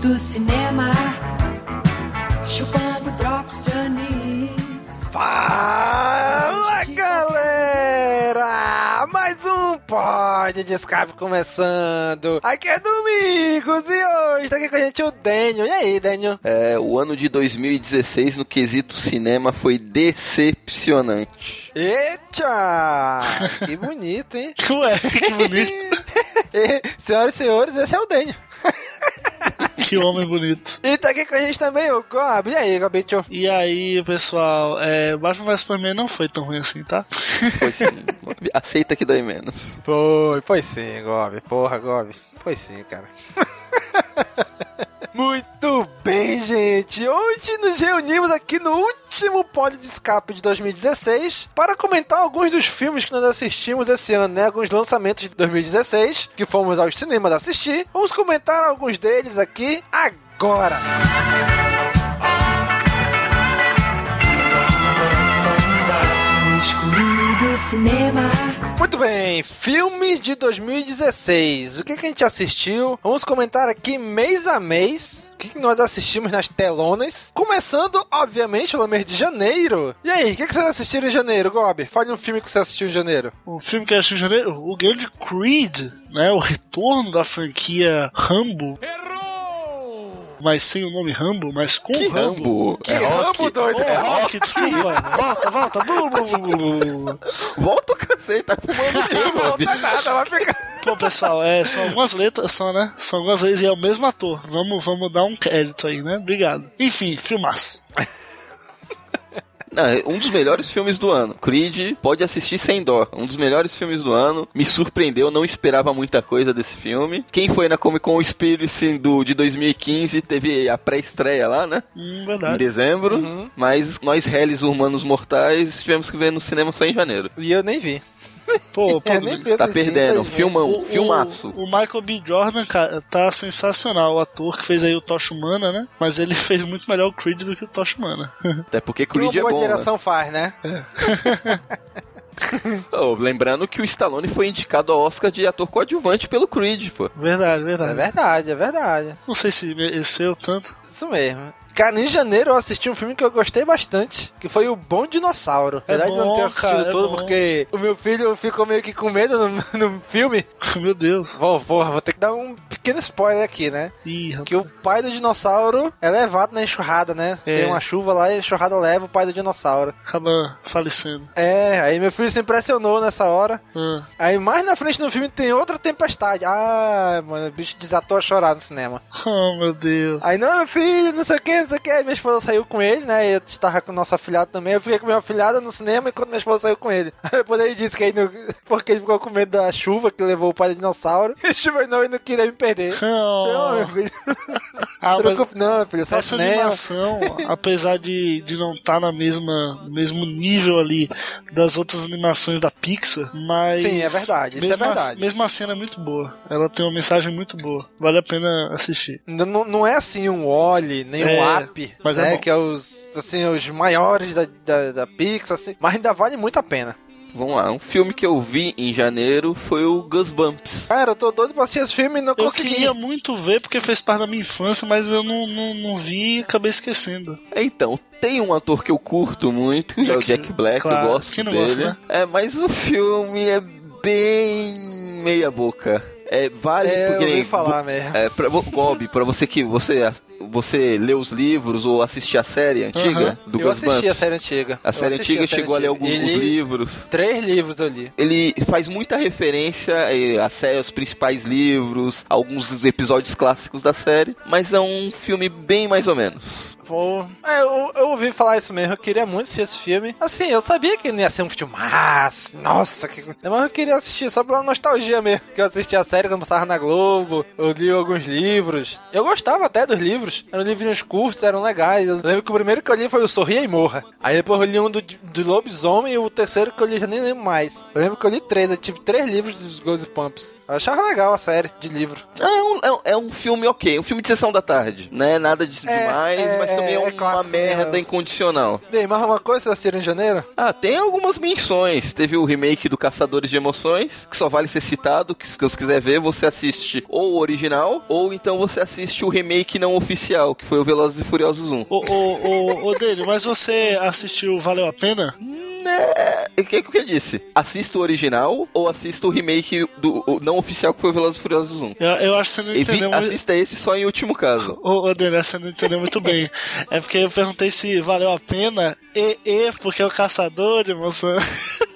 Do cinema, chupando drops de anis. Fala galera! Mais um Pod de Escape começando. Aqui é Domingos e hoje tá aqui com a gente o Daniel. E aí, Daniel? É, o ano de 2016 no quesito cinema foi decepcionante. Eita! Que bonito, hein? Ué, que bonito. Senhoras e senhores, esse é o Daniel. que homem bonito. E tá aqui com a gente também o Gob. E aí, Gobicho? E aí, pessoal, é, Batman vs Superman não foi tão ruim assim, tá? Foi sim. Aceita que dói menos. Foi, foi sim, Gob. Porra, Gob. Foi sim, cara. Muito bem, gente. Hoje nos reunimos aqui no último pod de escape de 2016 para comentar alguns dos filmes que nós assistimos esse ano, né? Alguns lançamentos de 2016 que fomos aos cinemas assistir. Vamos comentar alguns deles aqui agora. No escurinho do cinema, Muito bem, filmes de 2016. O que, que a gente assistiu? Vamos comentar aqui mês a mês. O que, que nós assistimos nas telonas? Começando, obviamente, pelo mês de janeiro. E aí, o que, que vocês assistiram em janeiro, Gob? Fale um filme que você assistiu em janeiro. O filme que eu assisti em janeiro, o grande Creed, né? O retorno da franquia Rambo. Mas sem o nome Rambo, mas com Rambo. Rambo. Que é rock. Rambo, doido! Oh, rock, desculpa. Volta, volta. Blu, blu, blu, blu, blu. Volta o cacete, tá fumando mesmo, Não Bob. tá nada, vai pegar. Pô, pessoal, é, são algumas letras só, né? São algumas letras e é o mesmo ator. Vamos, vamos dar um crédito aí, né? Obrigado. Enfim, filmaço. Não, é um dos melhores filmes do ano. Creed pode assistir sem dó. Um dos melhores filmes do ano. Me surpreendeu, não esperava muita coisa desse filme. Quem foi na Comic Con Experience do, de 2015 teve a pré-estreia lá, né? Hum, Em verdade. dezembro. Mas nós, réis humanos mortais, tivemos que ver no cinema só em janeiro. E eu nem vi. Pô, pô, É, nem Domingos, vi. Tá perdendo. Filmão, O- filmaço. O, o Michael B. Jordan, cara, tá sensacional. O ator que fez aí o Tocha Humana, né? Mas ele fez muito melhor o Creed do que o Tocha Humana. Até porque Que uma Creed é boa bom. né? faz, né? Oh, lembrando que o Stallone foi indicado ao Oscar de ator coadjuvante pelo Creed, pô. Verdade, É verdade. verdade, é verdade. Não sei se mereceu tanto. Isso mesmo. Cara, em janeiro eu assisti um filme que eu gostei bastante, que foi o Bom Dinossauro. É Verdade, eu não bom, tenho assistido cara, é todo bom. porque o meu filho ficou meio que com medo no, no filme. Meu Deus. Vou, porra, vou ter que dar um pequeno spoiler aqui, né? Ih. Que o pai do dinossauro é levado na enxurrada, né? É. Tem uma chuva lá e a enxurrada leva o pai do dinossauro. acaba falecendo. É, aí meu filho se impressionou nessa hora. Ah, Aí mais na frente no filme tem outra tempestade. Ah, mano, o bicho desatou a chorar no cinema. Oh, meu Deus. Aí, não, meu filho, não sei o que, não o que. Minha esposa saiu com ele, né? Eu estava com o nosso afilhado também. Eu fiquei com meu afilhado no cinema enquanto minha esposa saiu com ele. Aí depois ele disse que aí, não- porque ele ficou com medo da chuva que levou o pai do dinossauro. E choveu não, e não queria me perder. Oh. Não, meu filho. Ah, Não mas não, meu filho. Essa cinema. animação, apesar de, de não estar na mesma no mesmo nível ali das outras animações da Pixar, mas Sim, é verdade, isso é a- verdade. mesmo a cena é muito boa. Ela tem uma mensagem muito boa. Vale a pena assistir. Não, não- não é assim um Wally, nem um É, Up, mas é né? bom. que é os, assim, os maiores da, da, da Pixar, assim, mas ainda vale muito a pena. Vamos lá, um filme que eu vi em janeiro foi o Goosebumps. Cara, eu tô doido pra assistir esse filme e não Eu consegui. queria muito ver porque fez parte da minha infância, mas eu não, não, não vi e acabei esquecendo. Então, tem um ator que eu curto muito, que é o Jack- Jack Black, claro, eu gosto quem não dele. gosta, né? É, mas o filme é bem meia boca. É, vale É, eu porque ouvi falar mesmo. É, pra, Bob, pra você que você, você lê os livros ou assistir a série antiga do eu assisti a série antiga. A Eu série antiga a série chegou a ler alguns livros. Três livros eu li. Ele faz muita referência eh, à série, aos principais livros, alguns episódios clássicos da série, mas é um filme bem mais ou menos. Pô, é, eu, eu ouvi falar isso mesmo, eu queria muito assistir esse filme. Assim, eu sabia que não ia ser um filmaço, nossa, que... mas eu queria assistir só pela nostalgia mesmo. Que eu assisti a série quando passava na Globo, eu li alguns livros. Eu gostava até dos livros, eram livrinhos curtos, eram legais. Eu lembro que o primeiro que eu li foi o Sorria e Morra. Aí depois eu li um do, do Lobisomem e o terceiro que eu li já nem lembro mais. Eu lembro que eu li três, eu tive três livros dos Goosebumps. Eu achava legal a série de livro. É um, é um- é um filme ok, um filme de sessão da tarde, né? Nada de É, demais, é, mas também é, é uma clássico, merda né? incondicional. Aí, mais uma coisa, vocês assistiram em janeiro? Ah, tem algumas menções. Teve o remake do Caçadores de Emoções, que só vale ser citado, que se você quiser ver, você assiste ou o original, ou então você assiste o remake não oficial, que foi o Velozes e Furiosos 1. Ô, ô, ô, ô Dele, mas você assistiu Valeu a Pena? Né? O que, que eu disse? Assista o original ou assista o remake do o não oficial, que foi o Velozes e Furiosos 1. Eu, eu acho que você não entendeu muito. assista esse só em último caso. Ô, ô Dele, você não entendeu muito bem. É porque eu perguntei se valeu a pena e, e porque é o caçador de emoção. Nossa,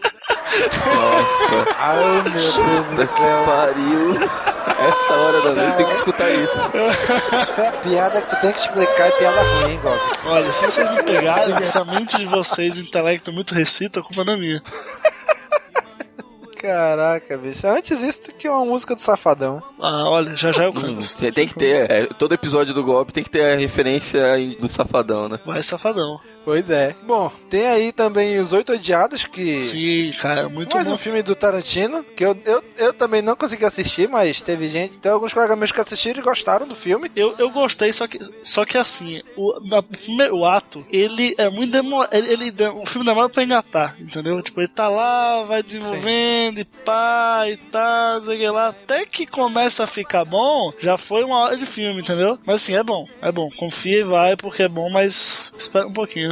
Ai, meu Deus do que pariu. Essa hora da noite tem que escutar isso. Piada que tu tem que explicar é piada ruim, hein, Gob? Olha, se vocês não pegarem, se a mente de vocês, o intelecto muito recito, a culpa não é minha. Caraca, bicho. Antes isso do que uma música do Safadão. Ah, olha, já já eu Hum, canto. tem- tem que ter, é, todo episódio do golpe tem que ter a referência do safadão, né? Vai safadão. Pois é. Bom, tem aí também Os Oito Odiados, que... Sim, cara, muito Mais bom. um filme do Tarantino, que eu, eu, eu também não consegui assistir, mas teve gente, tem alguns colegas meus que assistiram e gostaram do filme. Eu, eu gostei, só que, só que assim, o, na, o primeiro ato, ele é muito demorado. Ele, ele o filme demora pra engatar, entendeu? Tipo, ele tá lá, vai desenvolvendo e pá e tá, sei que lá. Até que começa a ficar bom, já foi uma hora de filme, entendeu? Mas assim, é bom, é bom. Confia e vai, porque é bom, mas espera um pouquinho.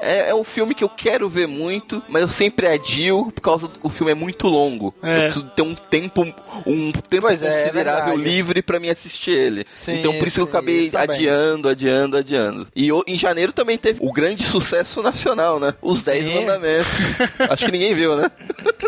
É, é um filme que eu quero ver muito, mas eu sempre adio por causa do que o filme é muito longo. É. Eu preciso ter um tempo, um tempo Pois é, é considerável verdade. livre pra me assistir ele. Sim, então por isso que eu sim, acabei adiando, adiando, adiando. E o- em janeiro também teve o grande sucesso nacional, né? Os Sim. 10 mandamentos. Acho que ninguém viu, né?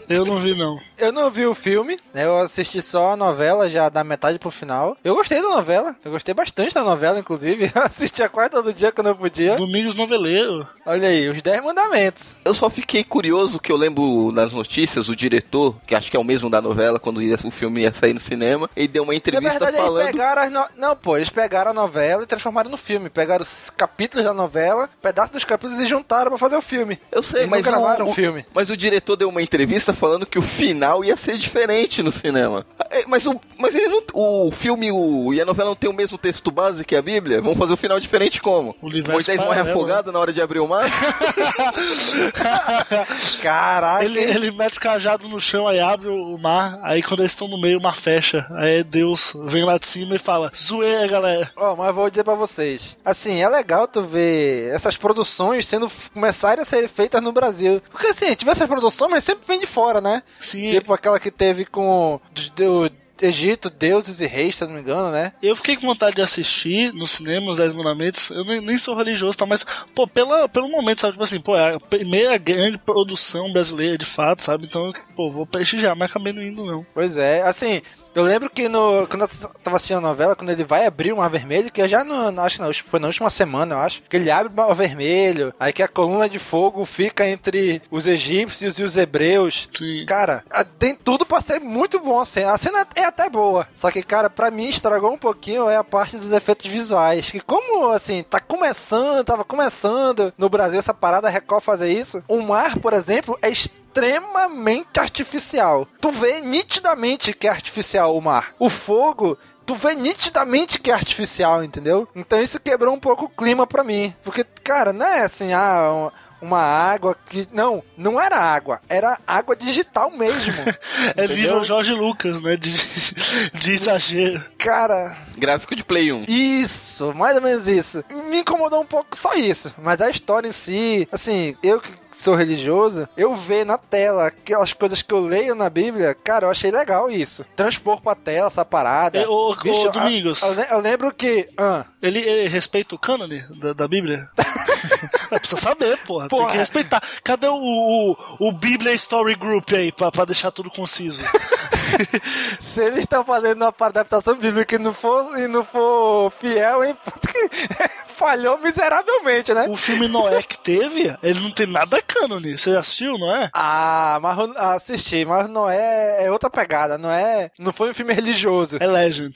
eu não vi, não. Eu não vi o filme, né? Eu assisti só a novela, já da metade pro final. Eu gostei da novela, eu gostei bastante da novela, inclusive. Eu assistia quase todo dia quando eu podia. Domingos Noveleiro. Olha aí, os 10 mandamentos. Eu só fiquei curioso que eu lembro nas notícias, o diretor, que acho que é o mesmo da novela, quando ia- o filme ia sair no cinema, ele deu uma Na entrevista verdade, eles falando. pegaram as no... Não, pô, eles pegaram a novela e transformaram no filme. Pegaram os capítulos da novela, pedaços dos capítulos e juntaram pra fazer o filme. Eu sei, Eles não mas gravaram o, o filme. Mas o diretor deu uma entrevista falando que o final ia ser diferente no cinema. É, Mas o, mas ele não, o filme o, e a novela não tem o mesmo texto base que a Bíblia? Vamos fazer o final diferente como? O Moisés morre paralelo, afogado na hora de abrir o mar? Caraca, Ele, ele mete o cajado no chão, aí abre o mar, aí quando eles estão no meio, o mar fecha. Aí Deus vem lá de cima e fala: Zoeira, galera. Ó, mas vou dizer pra vocês. Assim, é legal tu ver essas produções sendo começarem a ser feitas no Brasil. Porque assim, tiver essas produções, mas sempre vem de fora, né? Sim, Tipo aquela que teve com do, do Egito, deuses e reis, se não me engano, né? eu fiquei com vontade de assistir no cinema os Dez Mandamentos. Eu nem, nem sou religioso, tá? Mas, pô, pela, pelo momento, sabe? Tipo assim, pô, é a primeira grande produção brasileira de fato, sabe? Então, pô, vou prestigiar, mas acabei não indo, não. Pois é, assim, Eu lembro que no, quando eu tava assistindo a novela, quando ele vai abrir o Mar Vermelho, que eu já não, não acho que não, foi na última semana, eu acho, que ele abre o Mar Vermelho, aí que a coluna de fogo fica entre os egípcios e os hebreus. Sim. Cara, tem tudo pra ser muito bom a cena. A cena é até boa. Só que, cara, pra mim estragou um pouquinho é a parte dos efeitos visuais. Que como, assim, tá começando, tava começando no Brasil essa parada, Record fazer isso. O mar, por exemplo, é extremamente artificial. Tu vê nitidamente que é artificial o mar. O fogo tu vê nitidamente que é artificial, entendeu? Então isso quebrou um pouco o clima pra mim. Porque, cara, não é assim, ah, uma- água que. Não, não era água, era água digital mesmo. É nível Jorge Lucas, né? De, de exagero. Cara, Gráfico de Play 1. isso, mais ou menos isso. Me incomodou um pouco só isso. Mas a história em si, assim, eu que sou religioso, eu ver na tela aquelas coisas que eu leio na Bíblia, cara, eu achei legal isso. Transpor pra tela essa parada. É, ô, ô, Domingos. Eu, eu lembro que. ah, Ele, ele respeita o cânone da, da Bíblia? Precisa saber, porra. Tem Porra. que respeitar. Cadê o, o, o Bíblia Story Group aí, pra, pra deixar tudo conciso? Se eles estão fazendo uma adaptação bíblica e não for, e não for fiel, hein? Falhou miseravelmente, né? O filme Noé que teve, ele não tem nada cânone. Você assistiu, não é? Ah, mas assisti, mas não é, outra pegada, não é? Não foi um filme religioso. É Legend.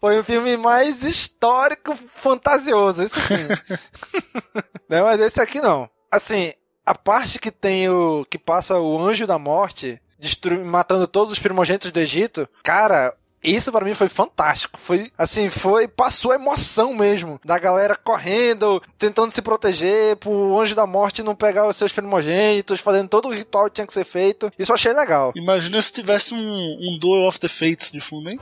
Foi um filme mais histórico, fantasioso, isso sim. não, mas esse aqui não. Assim, a parte que tem o. que passa o anjo da morte, matando todos os primogênitos do Egito, cara. Isso pra mim foi fantástico. Foi assim, foi passou a emoção mesmo da galera correndo, tentando se proteger, pro anjo da morte não pegar os seus primogênitos, fazendo todo o ritual que tinha que ser feito. Isso eu achei legal. Imagina se tivesse um, um Duel of the Fates de fundo, hein?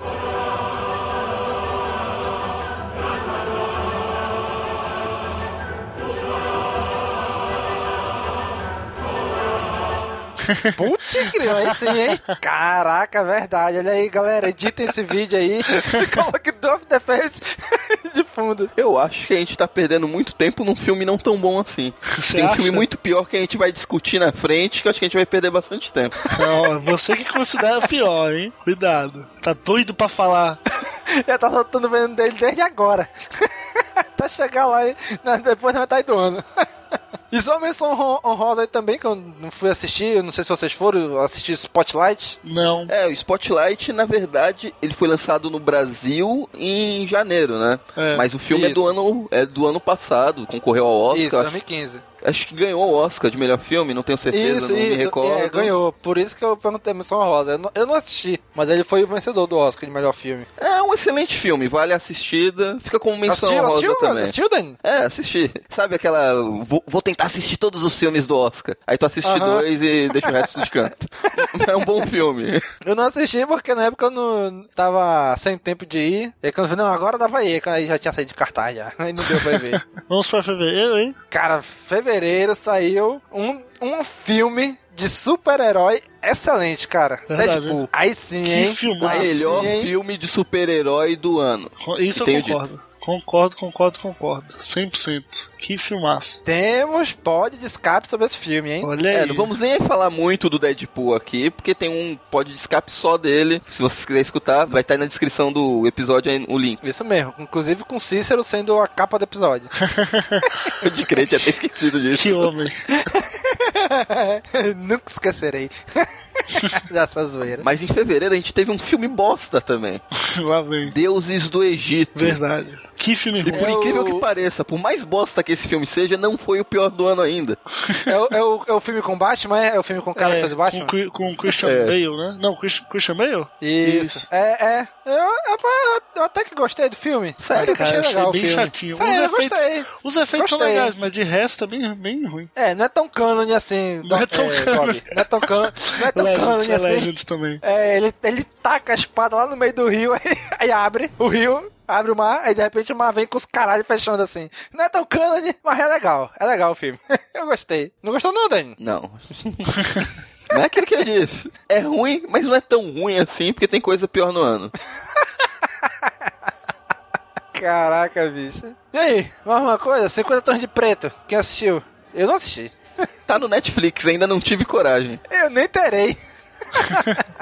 Putz, grilo, aí sim, hein? Caraca, verdade. Olha aí, galera, edita esse vídeo aí e coloque Dove the Face de fundo. Eu acho que a gente tá perdendo muito tempo num filme não tão bom assim. Você Tem um acha? filme muito pior que a gente vai discutir na frente, que eu acho que a gente vai perder bastante tempo. Não, você que considera pior, hein? Cuidado. Tá doido pra falar. Já tá soltando o veneno dele desde agora. Até chegar lá e- na- depois da metade do ano. E só uma menção hon- honrosa aí também, que eu não fui assistir, eu não sei se vocês foram assistir Spotlight. Não. É, o Spotlight, na verdade, ele foi lançado no Brasil em janeiro, né? É, Mas o filme é do ano é do ano passado, concorreu ao Oscar. Isso, acho, 2015. Acho que ganhou o Oscar de melhor filme, não tenho certeza, Isso, não me isso, recordo. é, ganhou. Por isso que eu perguntei a menção honrosa. Eu não, eu não assisti, mas ele foi o vencedor do Oscar de melhor filme. É um excelente filme, vale a assistida. Fica como menção assistiu, rosa assistiu, também. assistiu, Dani? É, assisti. Sabe aquela. Vou, vou tentar assistir todos os filmes do Oscar. Aí tu assiste dois e deixa o resto de canto. é um bom filme. Eu não assisti porque na época eu não tava sem tempo de ir. E quando eu falei, não, agora dá pra ir. Aí já tinha saído de cartaz já. Aí não deu pra ver. Vamos pra fevereiro, hein? Cara, fevereiro saiu um, um filme de super-herói excelente, cara. Verdade. Deadpool. Aí sim, Que hein? filmaço. Melhor sim, filme de super-herói do ano. Isso eu concordo. Concordo, concordo, concordo. 100%. Que filmaço. Temos pod de escape sobre esse filme, hein? Olha aí. É, não vamos nem falar muito do Deadpool aqui, porque tem um pod de escape só dele. Se vocês quiserem escutar, vai estar aí na descrição do episódio aí o link. Isso mesmo, inclusive com Cícero sendo a capa do episódio. Eu de tinha até esquecido disso. Que homem. Nunca esquecerei dessa zoeira. Mas em fevereiro a gente teve um filme bosta também. Lá vem. Deuses do Egito. Verdade. Que filme E ruim. por É incrível o- que pareça, por mais bosta que esse filme seja, não foi o pior do ano ainda. É, o- é o, é o filme com Batman, é? É o filme com o cara que faz o Batman? com, com Christian É. Bale, né? Não, Christian, Christian Bale? Isso. É, é. Eu, eu- eu até que gostei do filme. Sério, cara, achei achei legal o bem filme. chatinho. Sério, os eu efeitos, gostei. os efeitos são Gostei. legais, mas de resto é bem, bem ruim. É, não é tão cânone assim. Não é tão cânone. Bob. Não é tão cânone. Não é tão Legends, é assim. Legends também. É, ele, ele taca a espada lá no meio do rio, aí, aí abre o rio, abre o mar, aí de repente o mar vem com os caralhos fechando assim. Não é tão cânone, mas é legal. É legal o filme. Eu gostei. Não gostou não, Dani? Não. não é aquilo que eu disse. É ruim, mas não é tão ruim assim, porque tem coisa pior no ano. Caraca, bicho. E aí, mais uma coisa? 50 tons de preto. Quem assistiu? Eu não assisti. Tá no Netflix, ainda não tive coragem. Eu nem terei.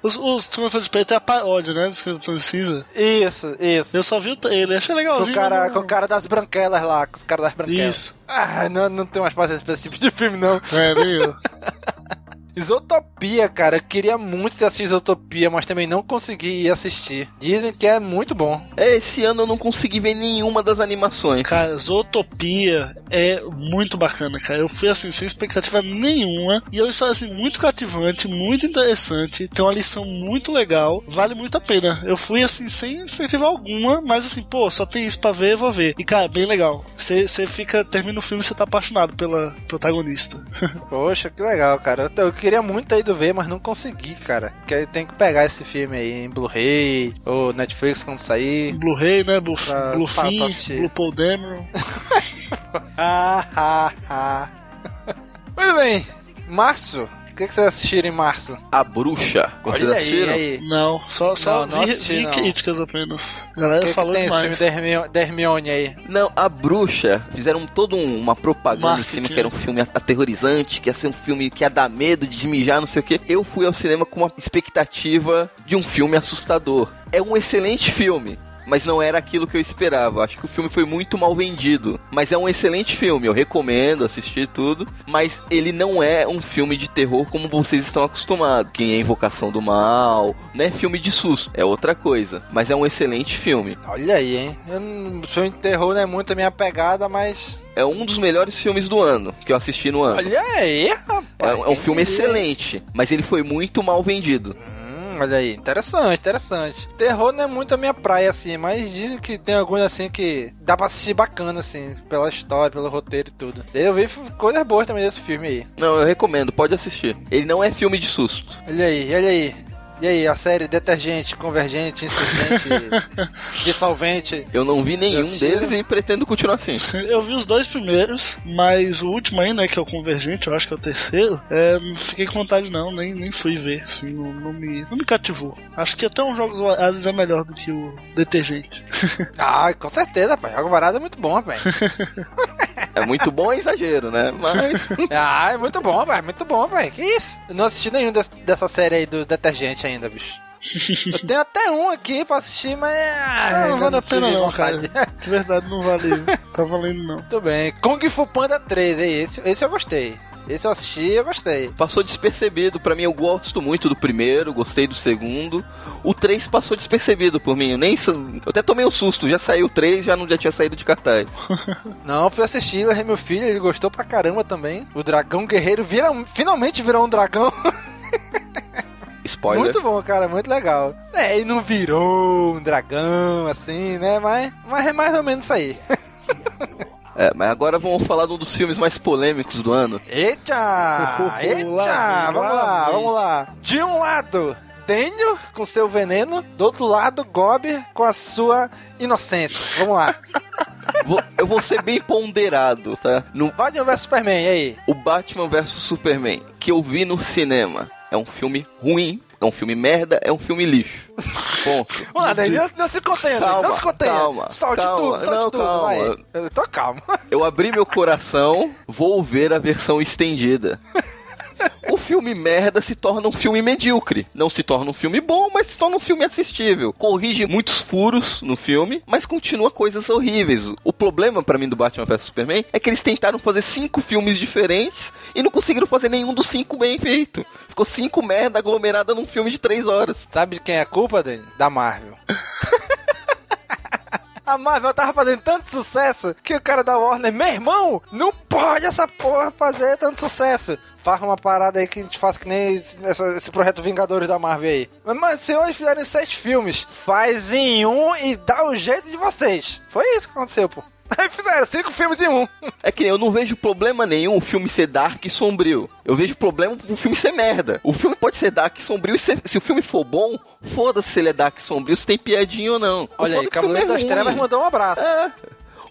Os, os de Preto é a paródia, né? Dos Cinza. Isso, isso. Eu só vi o trailer, achei Com legalzinho. o, cara, com o cara das branquelas lá, com os caras das branquelas. Isso. Ah, não, não tenho mais paciência pra esse tipo de filme, não. É, nem eu. Isotopia, cara, eu queria muito ter assistido Isotopia, mas também não consegui ir assistir. Dizem que é muito bom. É, esse ano eu não consegui ver nenhuma das animações. Cara, Zootopia é muito bacana, cara. Eu fui assim, sem expectativa nenhuma. E é uma história assim, muito cativante, muito interessante. Tem uma lição muito legal. Vale muito a pena. Eu fui assim, sem expectativa alguma, mas assim, pô, só tem isso pra ver, eu vou ver. E cara, bem legal. Você fica, termina o filme e você tá apaixonado pela protagonista. Poxa, que legal, cara. Eu, eu queria muito ter ido ver, mas não consegui, cara. Porque tem que pegar esse filme aí em Blu-ray ou Netflix quando sair. Blu-ray, né? Blue, Pra- pra- pra Bluefin, assistir. Blue Paul Dameron. Ah, ah, ah. Muito bem. Março. O que, que vocês assistiram em março? A Bruxa. Vocês Olha aí, assistiram? aí. Não, só, só Não, não vi, assisti, vi não. críticas apenas. A galera que, que falou tem esse demais. filme da Hermio- da Hermione aí? Não, a bruxa fizeram toda um- uma propaganda em Marketing. cima que era um filme aterrorizante, que ia ser um filme que ia dar medo de desmijar, não sei o que. Eu fui ao cinema com uma expectativa de um filme assustador. É um excelente filme. Mas não era aquilo que eu esperava. Acho que o filme foi muito mal vendido. Mas é um excelente filme. Eu recomendo assistir tudo. Mas ele não é um filme de terror como vocês estão acostumados. Quem é Invocação do Mal. Não é filme de susto. É outra coisa. Mas é um excelente filme. Olha aí, hein? Eu não, filme de terror não é muito a minha pegada, mas. É um dos melhores filmes do ano que eu assisti no ano. Olha aí, rapaz. É, é um filme excelente, mas ele foi muito mal vendido. Olha aí, interessante, interessante. Terror não é muito a minha praia, assim, mas dizem que tem alguns assim que dá pra assistir bacana, assim, pela história, pelo roteiro e tudo. Eu vi coisas boas também desse filme aí. Não, eu recomendo, pode assistir. Ele não é filme de susto. Olha aí, olha aí. E aí, a série Detergente, Convergente, Insistente, Dissolvente. Eu não vi nenhum deles e pretendo continuar assim. Eu vi os dois primeiros, mas o último aí, né, que é o Convergente, eu acho que é o terceiro, é, não fiquei com vontade não, nem, nem fui ver, assim, não, não me, não me cativou. Acho que até um Jogos Vorazes é melhor do que o Detergente. Ah, com certeza, rapaz. Jogo Varado é muito bom, rapaz. É muito bom é exagero, né? Mas ah, é muito bom, rapaz. Muito bom, rapaz. Que isso? Eu não assisti nenhum des- dessa série aí do Detergente ainda, bicho. Eu tenho até um aqui pra assistir, mas. Ah, Ah, não vale a pena não, vontade. cara. De verdade, não vale. Tá valendo não. Muito bem. Kung Fu Panda 3, aí. Esse, esse eu gostei. Esse eu assisti e eu gostei. passou despercebido. Pra mim, eu gosto muito do primeiro, gostei do segundo. O 3 passou despercebido por mim. Eu nem. Eu até tomei um susto. Já saiu o 3, já não já tinha saído de cartaz. Não, fui assistir, levei meu filho, ele gostou pra caramba também. O dragão guerreiro vira, finalmente virou um dragão. Spoiler. Muito bom, cara, muito legal. É, ele não virou um dragão, assim, né? Mas, mas é mais ou menos isso aí. É, mas agora vamos falar de um dos filmes mais polêmicos do ano. Eita! Lá Eita! Vamos lá lá, vem. vamos lá. De um lado, Daniel com seu veneno. Do outro lado, Gob com a sua inocência. Vamos lá. Vou- eu vou ser bem ponderado, tá? No, Batman vs Superman, e aí? o Batman vs Superman, que eu vi no cinema, é um filme ruim, é um filme merda, é um filme lixo. Ponto. Daniel, não, não se contenha, Calma, não se contenha. calma, solte calma. tudo, solte Não, tudo, calma. vai. Eu tô calmo. Eu abri meu coração, vou ver a versão estendida. O filme merda se torna um filme medíocre. Não se torna um filme bom, mas se torna um filme assistível. Corrige muitos furos no filme, mas continua coisas horríveis. O problema pra mim do Batman vs Superman é que eles tentaram fazer cinco filmes diferentes e não conseguiram fazer nenhum dos cinco bem feito. Ficou cinco merda aglomerada num filme de três horas. Sabe de quem é a culpa, Dani? Da Marvel. A Marvel tava fazendo tanto sucesso que o cara da Warner, meu irmão, não pode essa porra fazer tanto sucesso. Faz uma parada aí que a gente faça que nem esse, essa- esse projeto Vingadores da Marvel aí. Mas, Mas se hoje fizerem sete filmes, faz em um e dá o jeito de vocês. Foi isso que aconteceu, pô. Aí fizeram cinco filmes em um. É que eu não vejo problema nenhum o filme ser dark e sombrio. Eu vejo problema o filme ser merda. O filme pode ser dark e sombrio e se, se o filme for bom, foda-se se ele é dark e sombrio, se tem piadinha ou não. Olha O aí, é Cavaleiro é das ruim. Trevas mandou um abraço. É.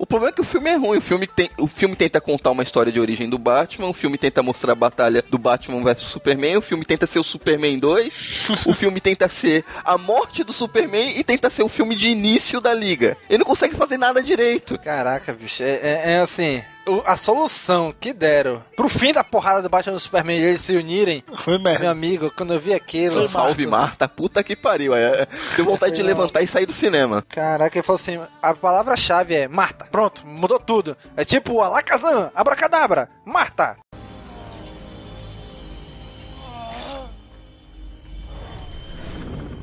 O problema é que o filme é ruim. O filme, tem, o filme tenta contar uma história de origem do Batman. O filme tenta mostrar a batalha do Batman versus Superman. O filme tenta ser o Superman 2. o filme tenta ser a morte do Superman e tenta ser o filme de início da liga. Ele não consegue fazer nada direito. Caraca, bicho, é, é- é assim. A solução que deram pro fim da porrada do Batman e do Superman e eles se unirem, Foi meu merda. amigo, quando eu vi aquilo. Foi Salve Marta. Marta, puta que pariu. É, deu vontade de levantar e sair do cinema. Caraca, ele falou assim: a palavra-chave é Marta. Pronto, mudou tudo. É tipo Alakazam, Abracadabra, Marta.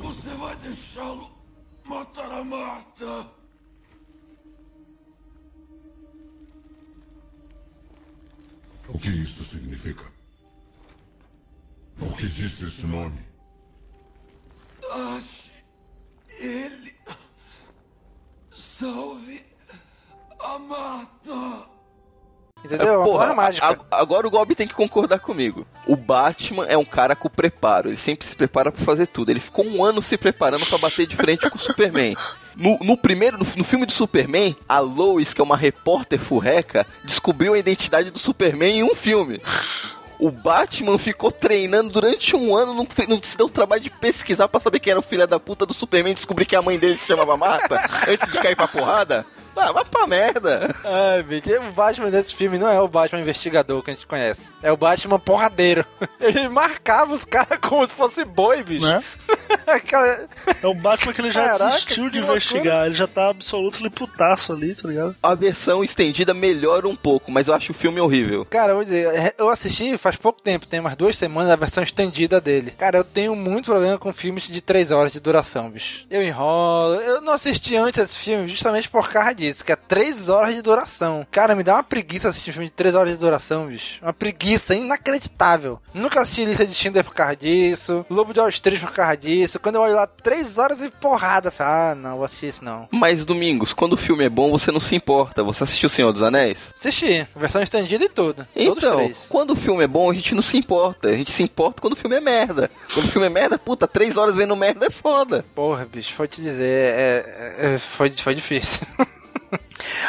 Você vai deixá-lo matar a Marta? O que isso significa? Por que disse esse nome? Ache ele. Salve a Marta. Entendeu? É, porra, mágica. agora o Gob tem que concordar comigo. O Batman é um cara com preparo. Ele sempre se prepara pra fazer tudo. Ele ficou um ano se preparando pra bater de frente com o Superman. No, no primeiro, no, no filme do Superman, a Lois, que é uma repórter furreca, descobriu a identidade do Superman em um filme. O Batman ficou treinando durante um ano, não, não se deu o trabalho de pesquisar pra saber quem era o filho da puta do Superman descobrir que a mãe dele se chamava Marta antes de cair pra porrada. Ah, vai pra merda. Ai, bicho, o Batman desse filme não é o Batman investigador que a gente conhece. É o Batman porradeiro. Ele marcava os caras como se fosse boi, bicho. Né? Cara, É o Batman que ele já Caraca, desistiu de loucura. investigar. Ele já tá absoluto putaço ali, tá ligado? A versão estendida melhora um pouco, mas eu acho o filme horrível. Cara, eu vou dizer, eu assisti faz pouco tempo, tem umas duas semanas a versão estendida dele. Cara, eu tenho muito problema com filmes de três horas de duração, bicho. Eu enrolo. Eu não assisti antes esse filme justamente por causa disso, que é três horas de duração. Cara, me dá uma preguiça assistir filme de três horas de duração, bicho. Uma preguiça inacreditável. Nunca assisti lista de Schindler por causa disso. Lobo de Wall Street por causa disso. Quando eu olho lá, três horas e porrada. falo, Ah, não, vou assistir isso não. Mas, Domingos, quando o filme é bom, você não se importa. Você assistiu O Senhor dos Anéis? Assisti, versão estendida e tudo. Todos Então, três. quando o filme é bom, a gente não se importa. A gente se importa quando o filme é merda. Quando o filme é merda, puta, três horas vendo merda é foda. Porra, bicho, vou te dizer, é, é- é- foi, foi difícil.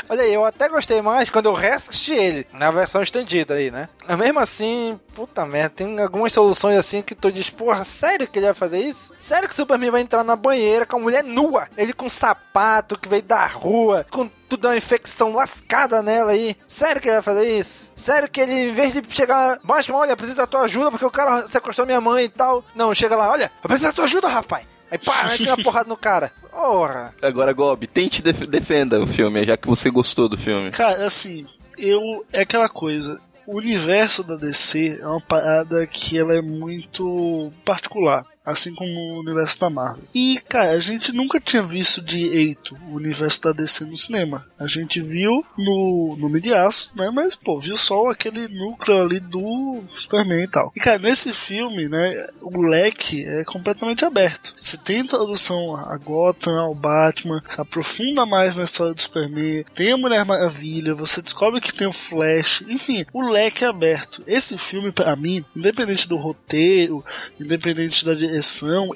Olha aí, eu até gostei mais quando eu reassisti ele, na versão estendida aí, né? Mas mesmo assim, puta merda, tem algumas soluções assim que tu diz, porra, sério que ele vai fazer isso? Sério que o Superman vai entrar na banheira com a mulher nua? Ele com sapato que veio da rua, com tudo uma infecção lascada nela aí. Sério que ele vai fazer isso? Sério que ele, em vez de chegar, Batman, olha, preciso da tua ajuda porque o cara sequestrou minha mãe e tal. Não, chega lá, olha, eu preciso da tua ajuda, rapaz. Aí pá, mete uma porrada no cara. Porra. Agora, Gob, tente def- defenda o filme, já que você gostou do filme. Cara, assim, eu. É aquela coisa. O universo da DC é uma parada que ela é muito particular. Assim como o universo da Marvel. E, cara, a gente nunca tinha visto direito o universo da DC no cinema. A gente viu no, no de Aço, né? Mas, pô, viu só aquele núcleo ali do Superman e tal. E, cara, nesse filme, né? O leque é completamente aberto. Você tem introdução a Gotham, ao Batman, se aprofunda mais na história do Superman, tem a Mulher Maravilha, você descobre que tem o Flash, enfim, o leque é aberto. Esse filme, pra mim, independente do roteiro, independente da direção,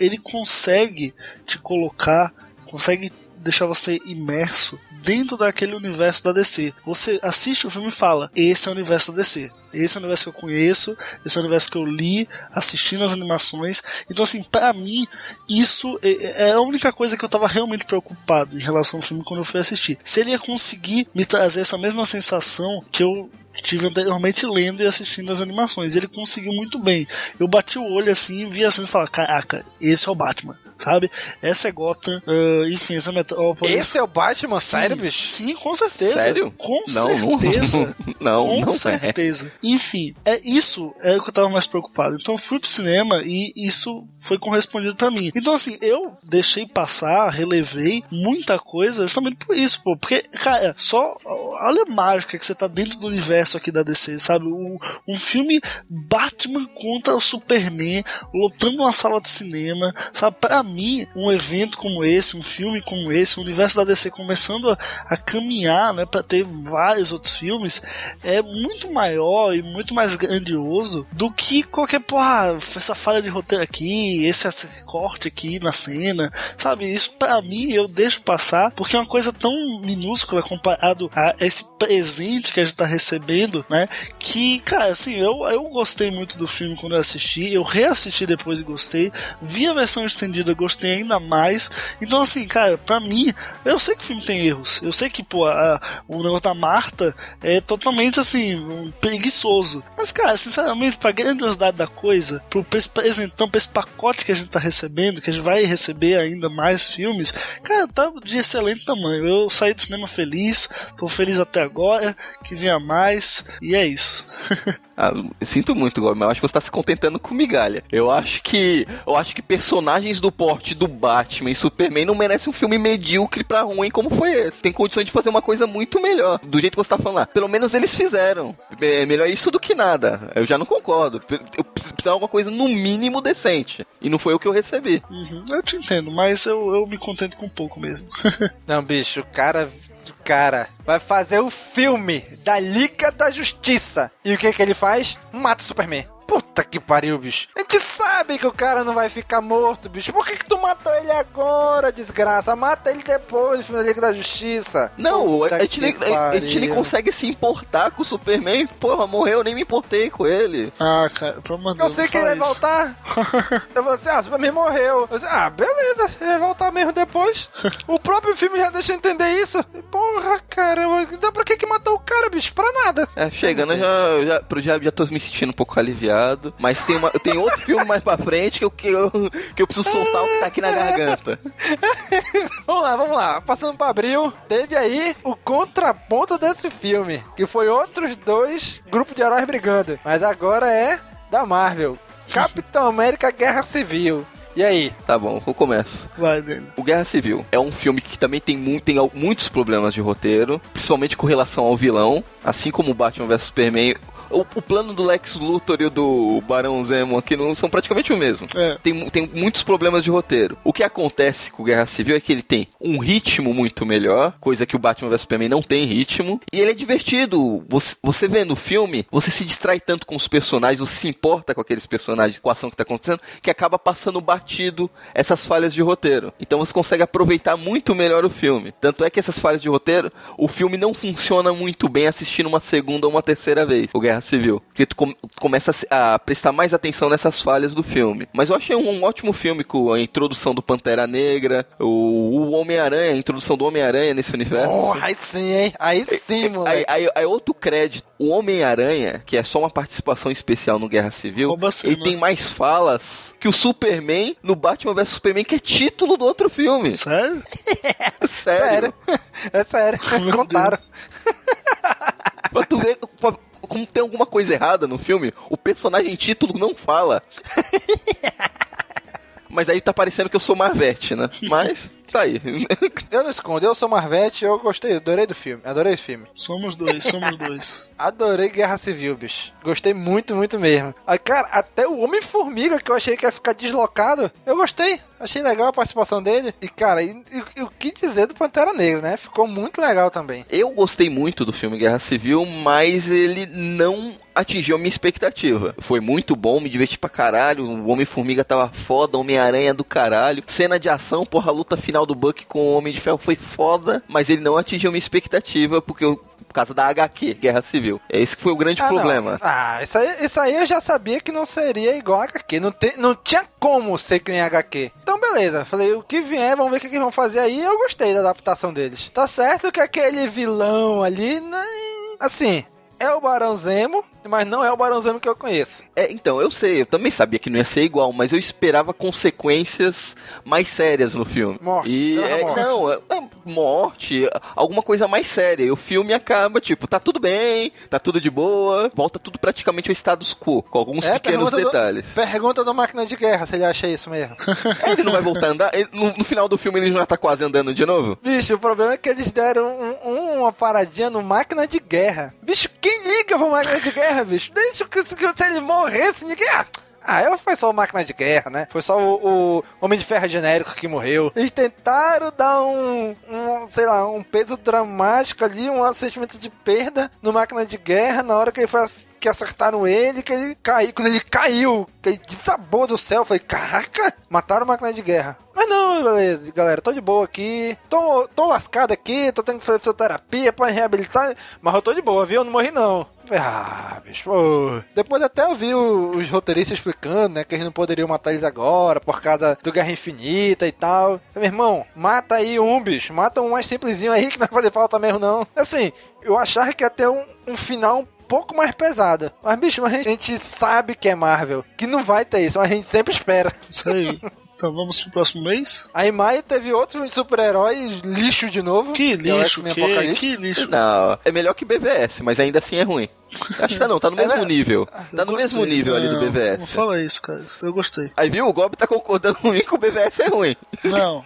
ele consegue te colocar, consegue deixar você imerso dentro daquele universo da DC. Você assiste o filme e fala: esse é o universo da DC. Esse é o universo que eu conheço, esse é o universo que eu li, assistindo as animações. Então, assim, pra mim, isso é é a única coisa que eu tava realmente preocupado em relação ao filme quando eu fui assistir. Se ele ia conseguir me trazer essa mesma sensação que eu tive anteriormente lendo e assistindo as animações. Ele conseguiu muito bem. Eu bati o olho assim, vi assim e falei, caraca, esse é o Batman. Sabe? Essa é Gotham, ah, enfim, essa é Metrópolis. Esse é o Batman? Sério, bicho? Sim, com certeza. Sério? Com Não, não- certeza. não, com não é. certeza. Enfim, é isso é o que eu tava mais preocupado. Então eu fui pro cinema e isso foi correspondido pra mim. Então assim, eu deixei passar, relevei muita coisa justamente por isso, pô. Porque, cara, só olha a mágica que você tá dentro do universo aqui da DC, sabe? Um, um filme Batman contra o Superman lotando uma sala de cinema, sabe? Pra mim, um evento como esse, um filme como esse, o universo da DC começando a, a caminhar, né, para ter vários outros filmes, é muito maior e muito mais grandioso do que qualquer porra, essa falha de roteiro aqui, esse, esse corte aqui na cena, sabe? Isso pra mim eu deixo passar porque é uma coisa tão minúscula comparado a esse presente que a gente tá recebendo, né? Que, cara, assim, eu, eu gostei muito do filme quando eu assisti, eu reassisti depois e gostei, vi a versão estendida gostei ainda mais. Então, assim, cara, pra mim, eu sei que o filme tem erros. Eu sei que, pô, a- o negócio da Marta é totalmente, assim, um preguiçoso. Mas, cara, sinceramente, pra grandiosidade da coisa, pro presentão, pra esse pacote que a gente tá recebendo, que a gente vai receber ainda mais filmes, cara, tá de excelente tamanho. Eu saí do cinema feliz, tô feliz até agora, que venha mais, e é isso. Ah, eu sinto muito, Gomes, mas eu acho que você tá se contentando com migalha. Eu acho que. Eu acho que personagens do porte do Batman e Superman não merecem um filme medíocre pra ruim como foi esse. Tem condições de fazer uma coisa muito melhor. Do jeito que você tá falando lá. Pelo menos eles fizeram. É melhor isso do que nada. Eu já não concordo. Eu precisava de alguma coisa no mínimo decente. E não foi o que eu recebi. Uhum, eu te entendo, mas eu, eu me contento com pouco mesmo. Não, bicho, o cara. O cara vai fazer o filme da Liga da Justiça. E o que que ele faz? Mata o Superman. Puta que pariu, bicho. A gente sabe que o cara não vai ficar morto, bicho. Por que, que tu matou ele agora, desgraça? Mata ele depois, filme da Liga da Justiça. Não, Puta a gente, nem, a gente nem consegue se importar com o Superman. Porra, morreu, eu nem me importei com ele. Ah, cara, pelo amor de Eu Deus, sei não que ele vai voltar. Eu falei assim, ah, o Superman morreu. Eu disse, ah, beleza, ele vai voltar mesmo depois. o próprio filme já deixa entender isso. Porra, caramba. Então pra que que matou o cara, bicho? Pra nada. É, chegando, eu já, já, pro- já, já tô me sentindo um pouco aliviado. Mas tem, uma, tem outro filme mais pra frente que eu, que, eu, que eu preciso soltar o que tá aqui na garganta. Vamos lá, vamos lá. Passando pra abril, teve aí o contraponto desse filme, que foi outros dois grupos de heróis brigando. Mas agora é da Marvel. Capitão América Guerra Civil. E aí? Tá bom, eu começo. Vai, Dani. O Guerra Civil é um filme que também tem, mu tem muitos problemas de roteiro, principalmente com relação ao vilão, assim como o Batman vs Superman. O, o plano do Lex Luthor e o do Barão Zemo aqui não são praticamente o mesmo. É. Tem, tem muitos problemas de roteiro. O que acontece com o Guerra Civil é que ele tem um ritmo muito melhor, coisa que o Batman vs Superman não tem ritmo, e ele é divertido. Você, você vendo o filme, você se distrai tanto com os personagens, você se importa com aqueles personagens, com a ação que tá acontecendo, que acaba passando batido essas falhas de roteiro. Então você consegue aproveitar muito melhor o filme. Tanto é que essas falhas de roteiro, o filme não funciona muito bem assistindo uma segunda ou uma terceira vez, o Guerra Civil. Porque tu com- começa a a, prestar mais atenção nessas falhas do filme. Mas eu achei um, um ótimo filme com a introdução do Pantera Negra, o, o Homem-Aranha, a introdução do Homem-Aranha nesse universo. Porra, aí sim, hein? Aí sim, Aí, moleque. aí, aí outro crédito, o Homem-Aranha, que é só uma participação especial no Guerra Civil, Rouba a cena. ele tem mais falas que o Superman no Batman vs Superman, que é título do outro filme. Sério? Sério. Sério. É sério. Contaram. Pra tu ver pra- como tem alguma coisa errada no filme, o personagem título não fala. Mas aí tá parecendo que eu sou Marvete, né? Mas, tá aí. Eu não escondo, eu sou Marvete, eu gostei, adorei do filme, adorei esse filme. Somos dois, somos dois. Adorei Guerra Civil, bicho. Gostei muito, muito mesmo. Aí, cara, até o Homem-Formiga, que eu achei que ia ficar deslocado, eu gostei. Achei legal a participação dele. E, cara, e, e- e o que dizer do Pantera Negra, né? Ficou muito legal também. Eu gostei muito do filme Guerra Civil, mas ele não atingiu a minha expectativa. Foi muito bom, me diverti pra caralho. O Homem-Formiga tava foda, Homem-Aranha do caralho. Cena de ação, porra, a luta final do Buck com o Homem de Ferro foi foda, mas ele não atingiu minha expectativa, porque eu. Por causa da HQ, Guerra Civil. É esse que foi o grande Ah, não. problema. Ah, isso aí, isso aí eu já sabia que não seria igual a HQ. Não, tem, não tinha como ser que nem HQ. Então, beleza. Falei, o que vier, vamos ver o que, que eles vão fazer aí. Eu gostei da adaptação deles. Tá certo que aquele vilão ali, né, assim, é o Barão Zemo, mas não é o Barão Zemo que eu conheço. É, então, eu sei, eu também sabia que não ia ser igual, mas eu esperava consequências mais sérias no filme. Morte, E, é, morte? Não, é, é morte, alguma coisa mais séria. E o filme acaba, tipo, tá tudo bem, tá tudo de boa, volta tudo praticamente ao status quo, com alguns É, pequenos pergunta do- detalhes. Pergunta do Máquina de Guerra se ele acha isso mesmo. Ele não vai voltar a andar, ele- no, no final do filme ele já tá quase andando de novo. Bicho, o problema é que eles deram um- um- uma paradinha no Máquina de Guerra. Bicho, quem liga pra Máquina de Guerra, bicho? Deixa que, se ele morresse, ninguém... Ah, Ah, eu foi só o Máquina de Guerra, né? Foi só o, o Homem de Ferro genérico que morreu. Eles tentaram dar um, um, sei lá, um peso dramático ali, um sentimento de perda no Máquina de Guerra na hora que ele foi que acertaram ele, que ele caiu. Quando ele caiu, que ele desabou do céu, falei, caraca, mataram o máquina de guerra. Mas não, beleza, galera, tô de boa aqui, tô, tô lascado aqui, tô tendo que fazer fisioterapia pra reabilitar, mas eu tô de boa, viu? Eu não morri não. Ah, bicho, pô. Depois até eu vi os roteiristas explicando, né, que eles não poderiam matar eles agora por causa do Guerra Infinita e tal. Meu irmão, mata aí um, bicho. Mata um mais simplesinho aí que não vai fazer falta mesmo, não. Assim, eu achava que ia ter um, um final pouco mais pesado. Mas, bicho, mas a gente sabe que é Marvel, que não vai ter isso, mas a gente sempre espera. Isso aí. Então vamos pro próximo mês? Aí em maio teve outro filme de super-heróis, lixo de novo. Que é lixo, que, Apocalipse. que lixo. Não, é melhor que BVS, mas ainda assim é ruim. Acho que tá não, tá no É mesmo ver- nível. Tá no mesmo gostei. nível ali do Não, Não BVS. fala isso, cara. Eu gostei. Aí viu, o Gob tá concordando comigo que o BVS é ruim. Não.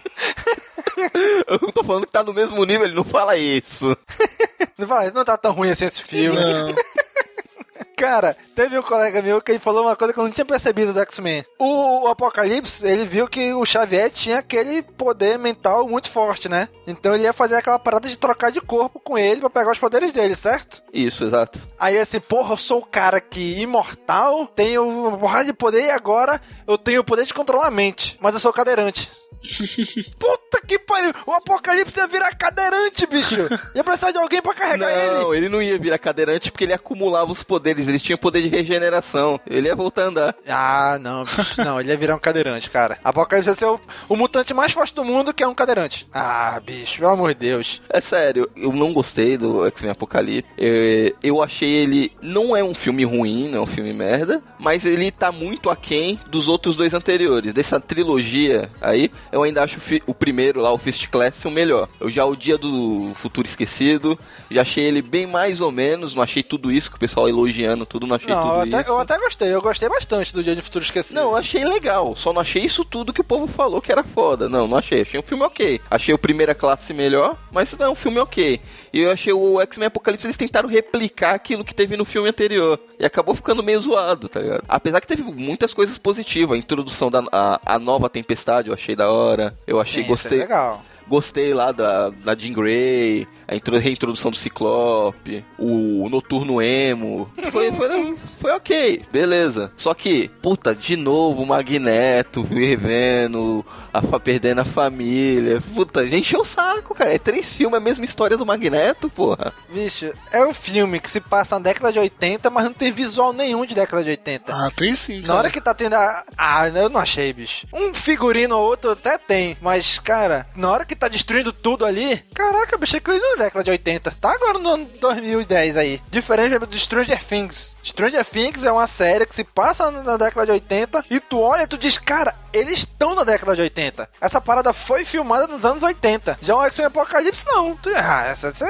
Eu não tô falando que tá no mesmo nível, ele não fala isso. Não, vai, não tá tão ruim assim esse filme. Não. Cara, teve um colega meu que ele falou uma coisa que eu não tinha percebido do X-Men. O, o Apocalipse, ele viu que o Xavier tinha aquele poder mental muito forte, né? Então ele ia fazer aquela parada de trocar de corpo com ele pra pegar os poderes dele, certo? Isso, exato. Aí assim, porra, eu sou o cara que imortal, tenho uma porrada de poder e agora eu tenho o poder de controlar a mente, mas eu sou cadeirante. Puta que pariu! O Apocalipse ia virar cadeirante, bicho! Ia precisar de alguém pra carregar ele! Não, ele não ia virar cadeirante porque ele acumulava os poderes, ele tinha poder de regeneração. Ele ia voltar a andar. Ah, não, bicho. Não, ele ia virar um cadeirante, cara. Apocalipse ia ser o, o mutante mais forte do mundo que é um cadeirante. Ah, bicho, pelo amor de Deus. É sério, eu não gostei do X-Men Apocalipse. É, Eu achei ele. Não é um filme ruim, não é um filme merda, mas ele tá muito aquém dos outros dois anteriores. Dessa trilogia aí, eu ainda acho o primeiro lá, o Fist Class, o melhor. Eu já o Dia do Futuro Esquecido, já achei ele bem mais ou menos, não achei tudo isso que o pessoal elogiando, tudo, não achei Não, eu tudo até, isso. eu até gostei. Eu gostei bastante do Dia de Futuro Esquecido. Não, eu achei legal. Só não achei isso tudo que o povo falou que era foda. Não, não achei. Achei um filme ok. Achei o Primeira Classe melhor, mas não é um filme ok. E eu achei o X-Men Apocalipse, eles tentaram replicar aquilo que teve no filme anterior. E acabou ficando meio zoado, tá ligado? Apesar que teve muitas coisas positivas. A introdução da a, a nova Tempestade eu achei da hora. Eu achei, Sim, gostei. isso é legal. Gostei lá da, da Jean Grey, a intro- reintrodução do Ciclope, o Noturno Emo. Foi, foi, foi ok, beleza. Só que, puta, de novo o Magneto vivendo, a, perdendo a família. Puta, gente, encheu o saco, cara. É três filmes, a mesma história do Magneto, porra. Bicho, é um filme que se passa na década de 80, mas não tem visual nenhum de década de 80. Ah, tem sim, Na cara. hora que tá tendo a. Ah, eu não achei, bicho. Um figurino ou outro até tem, mas, cara, na hora que tá destruindo tudo ali. Caraca, bicho, aquilo não é década de 80. Tá agora no ano 2010 aí. Diferente do Stranger Things. Stranger Things é uma série que se passa na década de 80 e tu olha e tu diz, cara, eles estão na década de 80. Essa parada foi filmada nos anos 80. Já o X-Men Apocalipse, não. Tu, ah, essa, essa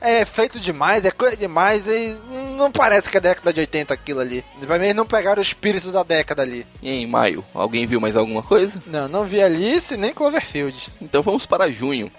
é feito demais, é coisa demais e não parece que é década de 80 aquilo ali. Pra mim, eles não pegaram o espírito da década ali. E em maio, alguém viu mais alguma coisa? Não, não vi Alice nem Cloverfield. Então vamos para junho.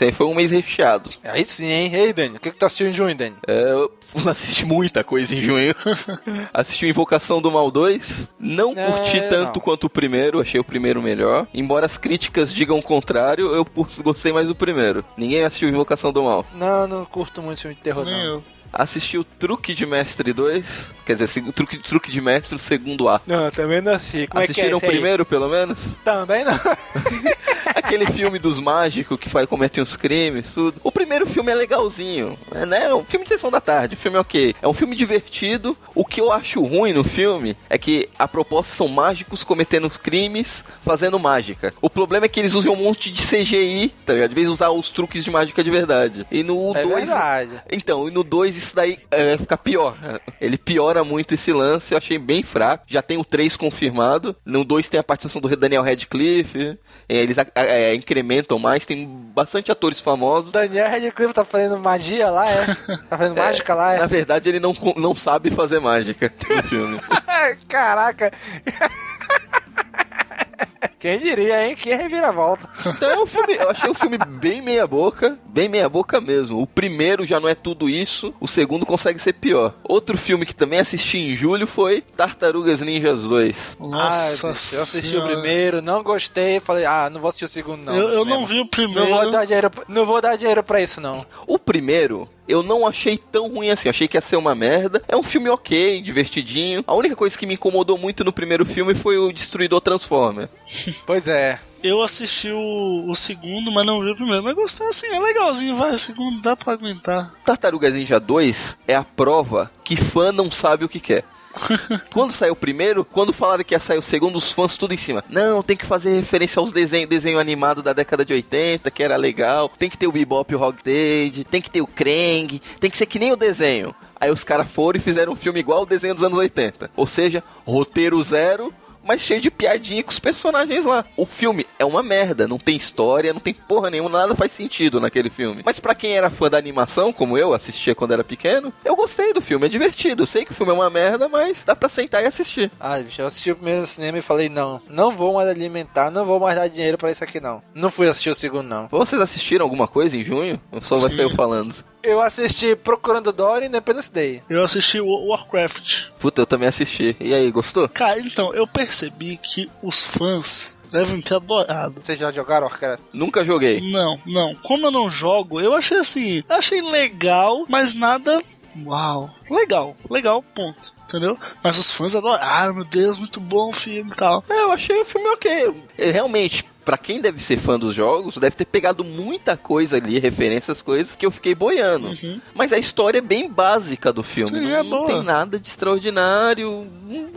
Aí foi um mês recheado. Aí sim, hein? Ei, Dani, o que, que tu assistiu em junho, Dani? É, eu assisti muita coisa em junho. assisti o Invocação do Mal 2. Não É, curti tanto não. quanto o primeiro, achei o primeiro melhor. Embora as críticas digam o contrário, eu gostei mais do primeiro. Ninguém assistiu Invocação do Mal. Não, não curto muito filme de terror, Nem não. eu. Assisti o Truque de Mestre 2. Quer dizer, seg- truque, truque de Mestre, o segundo ato. Não, também não assisti. Como Assistiram é o que é esse aí? primeiro, pelo menos? Também não. Aquele filme dos mágicos que faz, cometem os crimes, tudo. O primeiro filme é legalzinho, é, né? É um filme de sessão da tarde, o filme é ok. É um filme divertido. O que eu acho ruim no filme é que a proposta são mágicos cometendo os crimes, fazendo mágica. O problema é que eles usam um monte de CGI, tá ligado? De vez usar os truques de mágica de verdade. E no É 2. verdade. Então, e no 2 isso daí é, fica pior. Ele piora muito esse lance, eu achei bem fraco. Já tem o 3 confirmado. No 2 tem a participação do Daniel Radcliffe. É, Eles a- a- é, incrementam mais, tem bastante atores famosos. Daniel Radcliffe tá fazendo magia lá, é? Tá fazendo mágica lá, Na é? verdade, ele não, não sabe fazer mágica no filme. Caraca. Quem diria, hein? Que reviravolta. Então é um filme, eu achei o filme bem meia boca, bem meia boca mesmo. O primeiro já não é tudo isso, o segundo consegue ser pior. Outro filme que também assisti em julho foi Tartarugas Ninjas 2. Nossa Ah, eu assisti senhora. o primeiro, não gostei, falei, ah, não vou assistir o segundo não. Eu, eu não vi o Não primeiro. vou dar dinheiro, não vou dar dinheiro pra isso não. O primeiro eu não achei tão ruim assim. Eu achei que ia ser uma merda. É um filme ok, divertidinho. A única coisa que me incomodou muito no primeiro filme foi o Destruidor Transformer. Pois é. Eu assisti o, o segundo, mas não vi o primeiro. Mas gostei assim, é legalzinho, vai. O segundo dá pra aguentar. Tartarugas Ninja 2 é a prova que fã não sabe o que quer. quando saiu o primeiro, quando falaram que ia sair o segundo, os fãs tudo em cima. Não, tem que fazer referência aos desenhos, desenho animado da década de 80, que era legal. Tem que ter o Bebop e o Rocksteady, tem que ter o Krang, tem que ser que nem o desenho. Aí os caras foram e fizeram um filme igual ao desenho dos anos 80. Ou seja, roteiro zero, mas cheio de piadinha com os personagens lá. O filme é uma merda, não tem história, não tem porra nenhuma, nada faz sentido naquele filme. Mas pra quem era fã da animação, como eu, assistia quando era pequeno, eu gostei do filme, é divertido. Eu sei que o filme é uma merda, mas dá pra sentar e assistir. Ah, bicho, eu assisti o primeiro cinema e falei, não, não vou mais alimentar, não vou mais dar dinheiro pra isso aqui não. Não fui assistir o segundo, não. Vocês assistiram alguma coisa em junho? Ou só vai ser eu falando? Eu assisti Procurando Dory e Independence Day. Eu assisti Warcraft. Puta, eu também assisti. E aí, gostou? Cara, então, eu percebi que os fãs devem ter adorado. Vocês já jogaram Warcraft? Nunca joguei. Não, não. Como eu não jogo, eu achei assim. Achei legal, mas nada. Uau. Legal, legal, ponto. Entendeu? Mas os fãs adoraram, meu Deus, muito bom o filme e tal. É, eu achei o filme ok. É, realmente, pra quem deve ser fã dos jogos, deve ter pegado muita coisa ali, referências, coisas que eu fiquei boiando. Uhum. Mas a história é bem básica do filme. Sim, não, é boa. tem nada de extraordinário.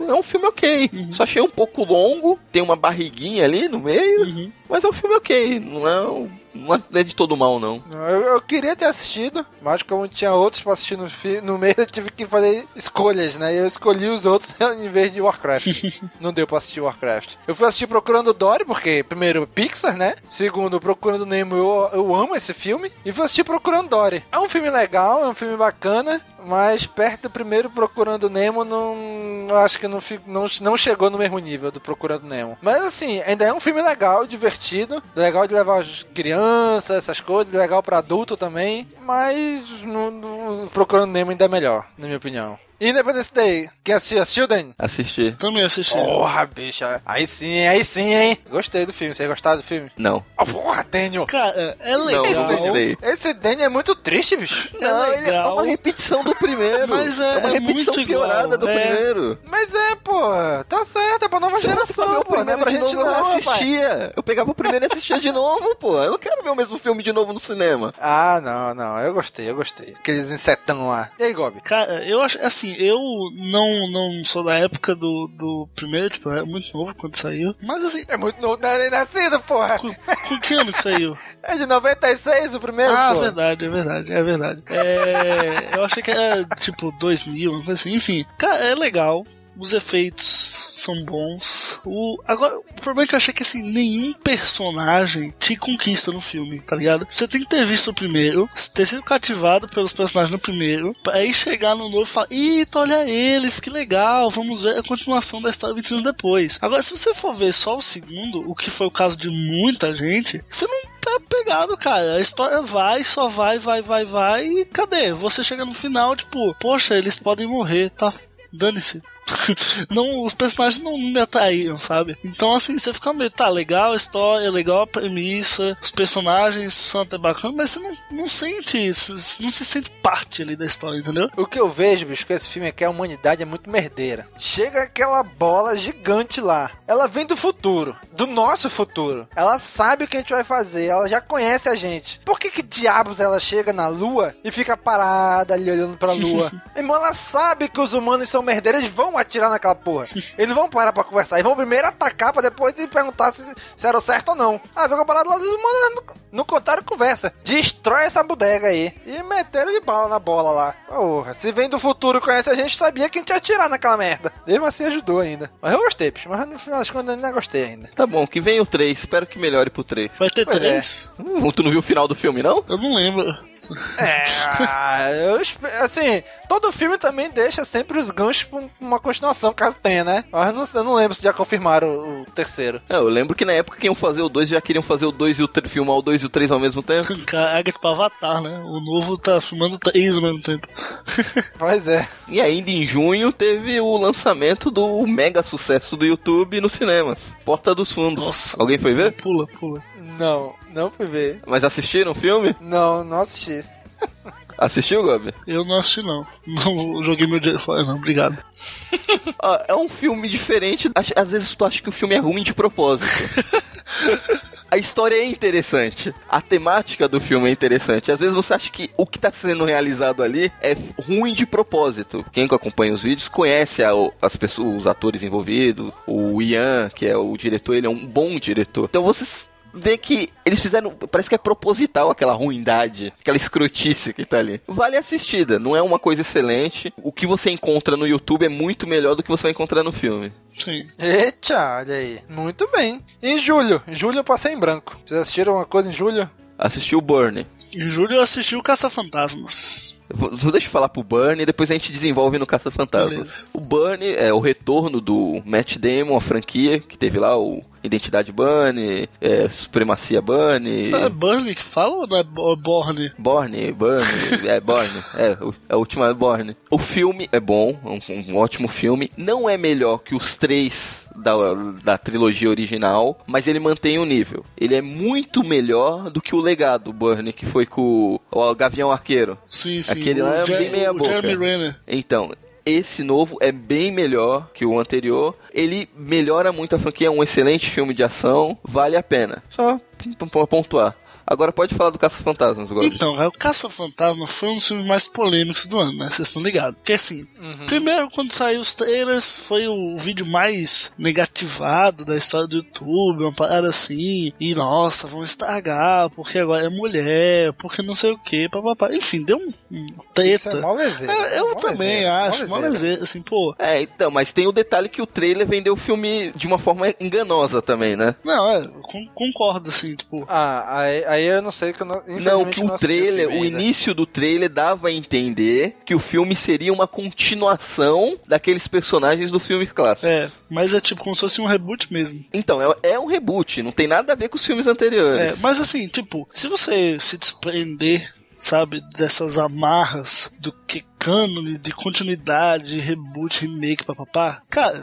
É um filme ok. Uhum. Só achei um pouco longo, tem uma barriguinha ali no meio. Uhum. Mas é um filme ok. Não é, um- não é de todo mal, não. Eu, eu queria ter assistido, mas como tinha outros pra assistir no, no meio, eu tive que fazer escolhas, né? E eu escolhi os outros em vez de Warcraft. Não deu pra assistir Warcraft. Eu fui assistir Procurando Dory, porque, primeiro, Pixar, né? Segundo, Procurando Nemo, eu, eu amo esse filme. E fui assistir Procurando Dory. É um filme legal, é um filme bacana, mas perto do primeiro Procurando Nemo, não, eu acho que não, não, não chegou no mesmo nível do Procurando Nemo. Mas assim, ainda é um filme legal, divertido, legal de levar as crianças, essas coisas, legal pra adulto também, mas no, no Procurando Nemo ainda é melhor, na minha opinião. E Independence Day, quem assistiu, assistiu, Dan? Assisti. Também assisti. Porra, bicha, aí sim, aí sim, hein? Gostei do filme, vocês gostaram do filme? Não. Oh, porra, Daniel! Cara, é Não, legal. não. Esse Daniel é muito triste, bicho. É ele é legal. uma repetição do primeiro. Mas é- uma é repetição muito piorada igual, do é. primeiro. Mas é, pô, tá certo, é pra nova pra ver geração, o pô, não é primeiro pra de gente novo, não, não rapaz. assistia. Eu pegava o primeiro e assistia de novo, pô. Eu não quero ver o mesmo filme de novo no cinema. Ah, não, não, eu gostei, eu gostei. Aqueles insetão lá. E aí, Gobi? Cara, eu acho assim, eu não, não sou da época do, do primeiro, tipo, é muito novo quando saiu. Mas assim, É muito novo, não era nem nascido, porra. com, com que ano que saiu? É de 96 o primeiro, ah, pô. verdade, é verdade, é verdade. É, eu achei que era tipo 2000, uma coisa assim. Enfim, cara, é legal. Os efeitos são bons. O, agora, o problema é que eu achei que assim, nenhum personagem te conquista no filme, tá ligado? Você tem que ter visto o primeiro, ter sido cativado pelos personagens no primeiro, pra aí chegar no novo e falar: Eita, olha eles, que legal, vamos ver a continuação da história 20 anos depois. Agora, se você for ver só o segundo, o que foi o caso de muita gente, você não tá pegado, cara. A história vai, só vai, vai, vai, vai. E cadê? Você chega no final, tipo, poxa, eles podem morrer, tá? Dane-se. não, os personagens não me atraíram, sabe? Então, assim, você fica meio, tá, legal a história, legal a premissa, os personagens são até bacanas, mas você não, não sente, não se sente parte ali da história, entendeu? O que eu vejo, bicho, que esse filme é que a humanidade é muito merdeira. Chega aquela bola gigante lá. Ela vem do futuro, do nosso futuro. Ela sabe o que a gente vai fazer, ela já conhece a gente. Por que que diabos ela chega na lua e fica parada ali olhando pra lua? Irmão, ela sabe que os humanos são merdeiros, eles vão atirar naquela porra. Eles não vão parar pra conversar, eles vão primeiro atacar pra depois perguntar se, se era o certo ou não. Ah, ficou parado lá, os humanos não, não contaram conversa. Destrói essa bodega aí. E meteram de bala na bola lá. Porra, se vem do futuro e conhece a gente, sabia que a gente ia atirar naquela merda. Mesmo assim ajudou ainda. Mas eu gostei, bicho. Mas no final das contas eu ainda gostei ainda. Tá bom, que vem o 3. Espero que melhore pro 3. Vai ter Pois é. três? Hum, tu não viu o final do filme, não? Eu não lembro. É, ah, eu assim, todo filme também deixa sempre os ganchos pra um- uma continuação, caso tenha, né? Mas eu não, eu não lembro se já confirmaram o, o terceiro. É, eu lembro que na época que iam fazer o 2 já queriam fazer o 2 e o 3, filmar o 2 e o 3 ao mesmo tempo. Caraca, tipo Avatar, né? O novo tá filmando três ao mesmo tempo. Pois é. E ainda em junho teve o lançamento do mega sucesso do YouTube nos cinemas. Porta dos Fundos. Nossa. Alguém foi ver? Pula, pula. Não, não fui ver. Mas assistiram o filme? Não, não assisti. Assistiu, Gobi? Eu não assisti, não. Não joguei meu dinheiro fora, não. Obrigado. Ah, é um filme diferente. Às vezes tu acha que o filme é ruim de propósito. A história é interessante. A temática do filme é interessante. Às vezes você acha que o que tá sendo realizado ali é ruim de propósito. Quem acompanha os vídeos conhece a- as pessoas, os atores envolvidos. O Ian, que é o diretor, ele é um bom diretor. Então você vê que eles fizeram. Parece que é proposital aquela ruindade, aquela escrotice que tá ali. Vale a assistida, não é uma coisa excelente. O que você encontra no YouTube é muito melhor do que você vai encontrar no filme. Sim. Eita, olha aí. Muito bem. Em julho. Em julho eu passei em branco. Vocês assistiram uma coisa em julho? Assistiu o Burn. Em julho eu assisti o Caça-Fantasmas. Deixa eu falar pro Burn e depois a gente desenvolve no Caça Fantasmas. Beleza. O Burn é o retorno do Matt Damon, a franquia que teve lá o Identidade Burn, é, Supremacia Burn. É Burnie que fala ou não é Bo- Borne? Borne, Burn, é Borne, é, o- a última é Borne. O filme é bom, é um, um ótimo filme. Não é melhor que os três da, da trilogia original, mas ele mantém o nível. Ele é muito melhor do que o legado Burn, que foi com o, o Gavião Arqueiro. Sim, sim. Aquele o lá é bem meia o boca. Jeremy Renner. Então, esse novo é bem melhor que o anterior. Ele melhora muito a franquia, é um excelente filme de ação, vale a pena. Só pontuar. Agora pode falar do Caça-Fantasmas, agora. Então, cara, o Caça-Fantasma foi um dos filmes mais polêmicos do ano, né? Vocês estão ligados. Porque assim, primeiro, quando saiu os trailers, foi o vídeo mais negativado da história do YouTube, uma parada assim. E nossa, vão estragar, porque agora é mulher, porque não sei o que, papapá. Enfim, deu um, um Isso é treta. mó lezeira. É, eu Mó também lezeira, acho, mó lezeira. assim, pô. É, então, mas tem o detalhe que o trailer vendeu o filme de uma forma enganosa também, né? Não, é, concordo, assim, tipo. Ah, aí, aí eu não sei que eu não. Não, que não o assisti trailer, o início do trailer dava a entender que o filme seria uma continuação daqueles personagens do filme clássico. É, mas é tipo como se fosse um reboot mesmo. Então, é, é um reboot, não tem nada a ver com os filmes anteriores. É, mas assim, tipo, se você se desprender, sabe, dessas amarras do que cânone de continuidade, reboot, remake, papapá, cara.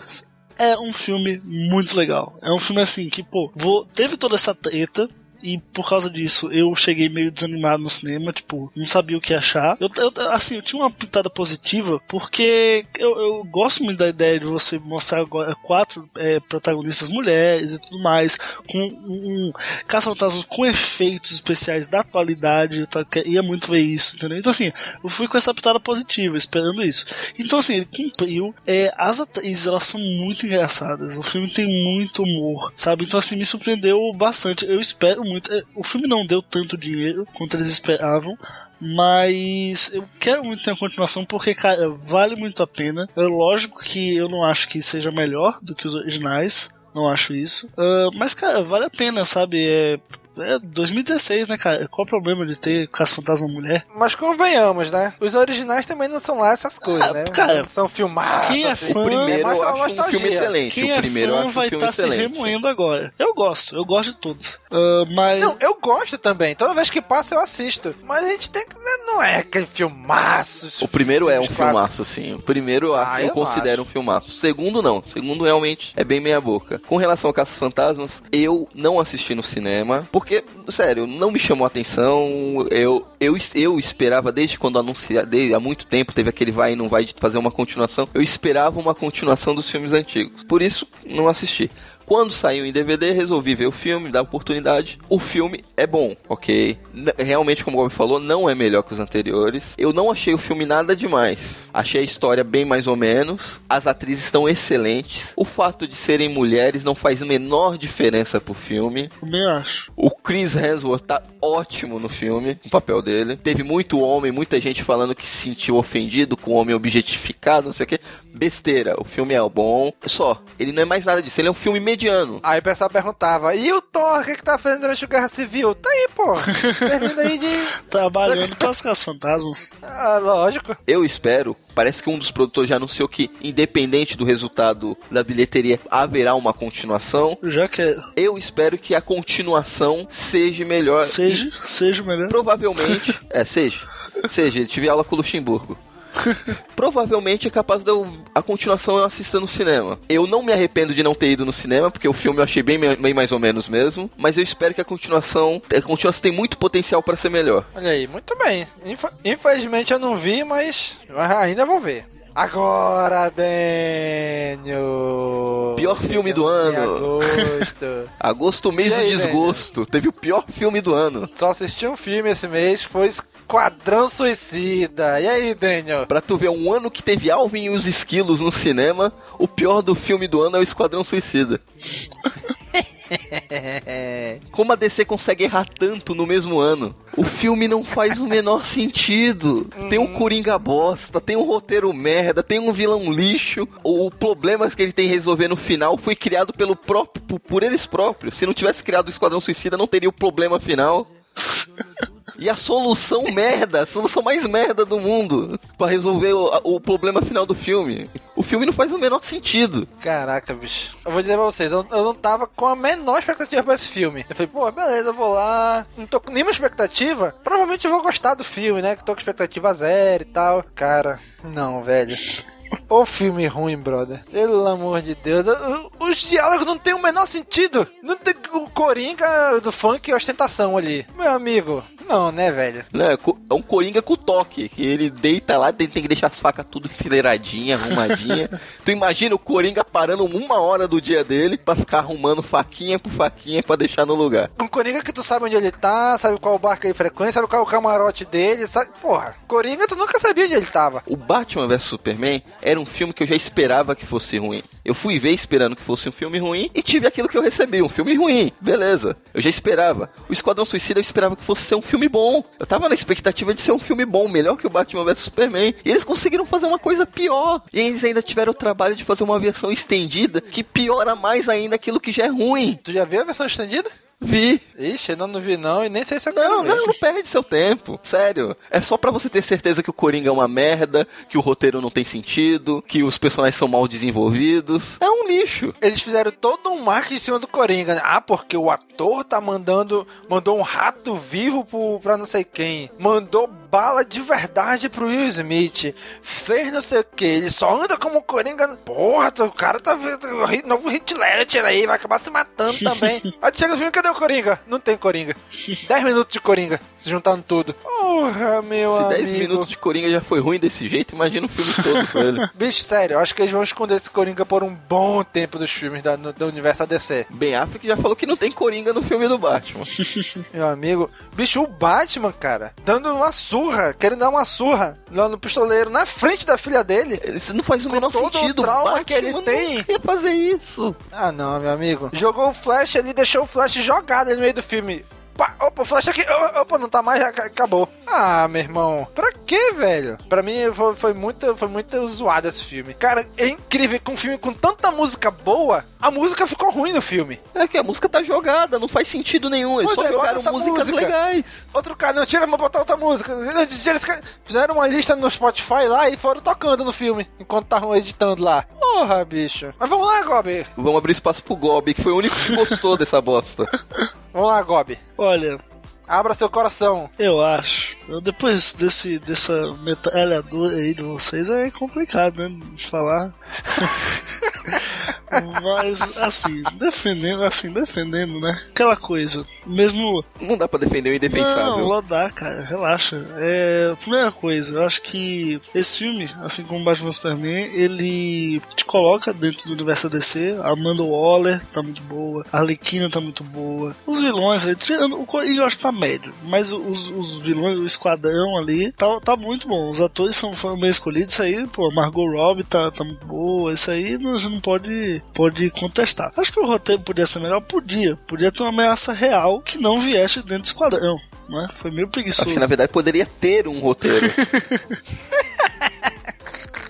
É um filme muito legal. É um filme assim que, pô, vou, teve toda essa treta. E por causa disso, eu cheguei meio desanimado no cinema, tipo, não sabia o que achar. Eu, eu- assim, eu tinha uma pitada positiva, porque eu, eu gosto muito da ideia de você mostrar quatro é, protagonistas mulheres e tudo mais, com um, um caça-fantasmas com efeitos especiais da atualidade, eu queria muito ver isso, entendeu? Então, assim, eu fui com essa pitada positiva, esperando isso. Então, assim, ele cumpriu. É, as atrizes, elas são muito engraçadas. O filme tem muito humor, sabe? Então, assim, me surpreendeu bastante. Eu espero muito. é, O filme não deu tanto dinheiro quanto eles esperavam. Mas eu quero muito ter uma continuação porque, cara, vale muito a pena. É lógico que eu não acho que seja melhor do que os originais. Não acho isso. Ah, mas, cara, vale a pena, sabe? É, é 2016, né, cara? Qual o problema de ter Caça Fantasma Mulher? Mas convenhamos, né? Os originais também não são lá essas coisas, Ah, né? cara, são filmados. quem é assim. fã- O primeiro mais eu acho um filme excelente. Quem o é fã acho um vai filme estar se excelente. remoendo agora. Eu gosto, eu gosto de todos. Ah, mas. Não, eu gosto também. Toda vez que passa eu assisto. Mas a gente tem que. né, Não é aquele filmaço. O primeiro é um clássicos. filmaço, assim. O primeiro eu, acho, Ah, eu eu considero um filmaço. O segundo, não. O segundo realmente é bem meia boca. Com relação ao Caça Fantasmas, eu não assisti no cinema. Porque, sério, não me chamou a atenção. Eu, eu, eu esperava, desde quando anunciaram, desde, há muito tempo, teve aquele vai e não vai de fazer uma continuação. Eu esperava uma continuação dos filmes antigos. Por isso, não assisti. Quando saiu em DVD, resolvi ver o filme, dar oportunidade. O filme é bom, ok? N- Realmente, como o Bob falou, não é melhor que os anteriores. Eu não achei o filme nada demais. Achei a história bem mais ou menos. As atrizes estão excelentes. O fato de serem mulheres não faz a menor diferença pro filme. Também acho. O Chris Hemsworth tá ótimo no filme, no papel dele. Teve muito homem, muita gente falando que se sentiu ofendido com o homem objetificado, não sei o que. Besteira, o filme é bom. Só, ele não é mais nada disso, ele é um filme mediano. Aí o pessoal perguntava, e o Thor, o que, que tá fazendo durante a Guerra Civil? Tá aí, pô. Termina aí de. Trabalhando para os Caça Fantasmas. Ah, lógico. Eu espero, parece que um dos produtores já anunciou que, independente do resultado da bilheteria, haverá uma continuação. Já quero. Eu espero que a continuação seja melhor. Seja, seja o melhor. Provavelmente, é, seja. Seja, tive aula com o Luxemburgo. Provavelmente é capaz de eu, a continuação eu assista no cinema. Eu não me arrependo de não ter ido no cinema, porque o filme eu achei bem, bem mais ou menos mesmo. Mas eu espero que a continuação. A continuação tem muito potencial para ser melhor. Olha aí, muito bem. Infelizmente eu não vi, mas ainda vou ver. Agora, Daniel. Pior filme do ano. agosto. Agosto, mês E do aí, desgosto. Teve o pior filme do ano. Só assisti um filme esse mês, que foi Esquadrão Suicida. E aí, Daniel? Pra tu ver um ano que teve Alvin e os Esquilos no cinema, o pior do filme do ano é o Esquadrão Suicida. Como a DC consegue errar tanto no mesmo ano? O filme não faz o menor sentido. Tem um Coringa bosta, tem um roteiro merda, tem um vilão lixo. O problema que ele tem que resolver no final foi criado pelo próprio, por eles próprios. Se não tivesse criado o Esquadrão Suicida, não teria o problema final. E a solução merda, a solução mais merda do mundo pra resolver o, o problema final do filme. O filme não faz o menor sentido. Caraca, bicho. Eu vou dizer pra vocês, eu, eu não tava com a menor expectativa pra esse filme. Eu falei, pô, beleza, eu vou lá. Não tô com nenhuma expectativa. Provavelmente eu vou gostar do filme, né? Que tô com expectativa zero e tal. Cara, não, velho. O filme ruim, brother. Pelo amor de Deus. Os diálogos não tem o menor sentido. Não tem o Coringa do funk e ostentação ali. Meu amigo, não, né, velho? Né? Co- É um Coringa com toque, que ele deita lá, tem tem que deixar as facas tudo enfileiradinha, arrumadinha. tu imagina o Coringa parando uma hora do dia dele pra ficar arrumando faquinha por faquinha pra deixar no lugar. Um Coringa que tu sabe onde ele tá, sabe qual barco ele frequenta, sabe qual é o camarote dele, sabe? Porra, Coringa tu nunca sabia onde ele tava. O Batman vs Superman era um filme que eu já esperava que fosse ruim. Eu fui ver esperando que fosse um filme ruim e tive aquilo que eu recebi, um filme ruim. Beleza, eu já esperava. O Esquadrão Suicida eu esperava que fosse ser um filme bom. Eu tava na expectativa de ser um filme bom, melhor que o Batman vs Superman. E eles conseguiram fazer uma coisa pior. E eles ainda tiveram o trabalho de fazer uma versão estendida que piora mais ainda aquilo que já é ruim. Tu já viu a versão estendida? Vi. Ixi, eu não, vi não e nem sei se eu Não, não, não perde seu tempo. Sério. É só pra você ter certeza que o Coringa é uma merda, que o roteiro não tem sentido, que os personagens são mal desenvolvidos. É um lixo. Eles fizeram todo um marketing em cima do Coringa. né? Ah, porque o ator tá mandando. Mandou um rato vivo pro, pra não sei quem. Mandou bala de verdade pro Will Smith. Fez não sei o que. Ele só anda como Coringa. Porra, o cara tá vendo. o Novo Hit Ledger aí. Vai acabar se matando também. aí chega no filme, cadê o Coringa? Não tem Coringa. 10 minutos de Coringa. Se juntando tudo. Porra, meu Se amigo. 10 minutos de Coringa já foi ruim desse jeito, imagina o filme todo com ele. Bicho, sério, eu acho que eles vão esconder esse Coringa por um bom tempo dos filmes da, do universo ADC. Ben Affleck já falou que não tem Coringa no filme do Batman. Meu amigo, bicho, o Batman, cara, dando uma surra, querendo dar uma surra lá no pistoleiro, na frente da filha dele. Isso não faz o menor todo o sentido. trauma Batman que ele não tem. ia fazer isso. Ah, não, meu amigo. Jogou o Flash ali, deixou o Flash jogado ali no meio do filme. Pá, opa, o Flash aqui, opa, não tá mais, acabou. Ah, meu irmão, pra quê, velho? Pra mim foi, foi muito, foi muito zoado esse filme. Cara, é incrível que um filme com tanta música boa, a música ficou ruim no filme. É que a música tá jogada, não faz sentido nenhum. Eles só é, jogaram músicas música. legais. Outro cara, não, tira, vou botar outra música. Fizeram uma lista no Spotify lá e foram tocando no filme, enquanto estavam editando lá. Porra, bicho. Mas vamos lá, Gob. Vamos abrir espaço pro Gobi, que foi o único que gostou dessa bosta. Vamos lá, Gob. Olha, Abra seu coração. eu acho. Depois desse, dessa metralhadora aí de vocês é complicado, né? de Falar. Mas, assim, defendendo, assim, defendendo, né? Aquela coisa. Mesmo Não dá pra defender o indefensável. Não, lá dá, cara, relaxa. É, primeira coisa, eu acho que esse filme, assim como Batman Superman, ele te coloca dentro do universo DC. A Amanda Waller tá muito boa, a Arlequina tá muito boa. Os vilões ali, tirando eu acho que tá médio, mas os, os vilões, o esquadrão ali, tá, tá muito bom. Os atores são, foram bem escolhidos, isso aí, pô, Margot Robbie tá, tá muito boa, isso aí a gente não pode, pode contestar. Acho que o roteiro podia ser melhor? Podia. Podia ter uma ameaça real que não viesse dentro do esquadrão. Né? Foi meio preguiçoso. Acho que na verdade poderia ter um roteiro.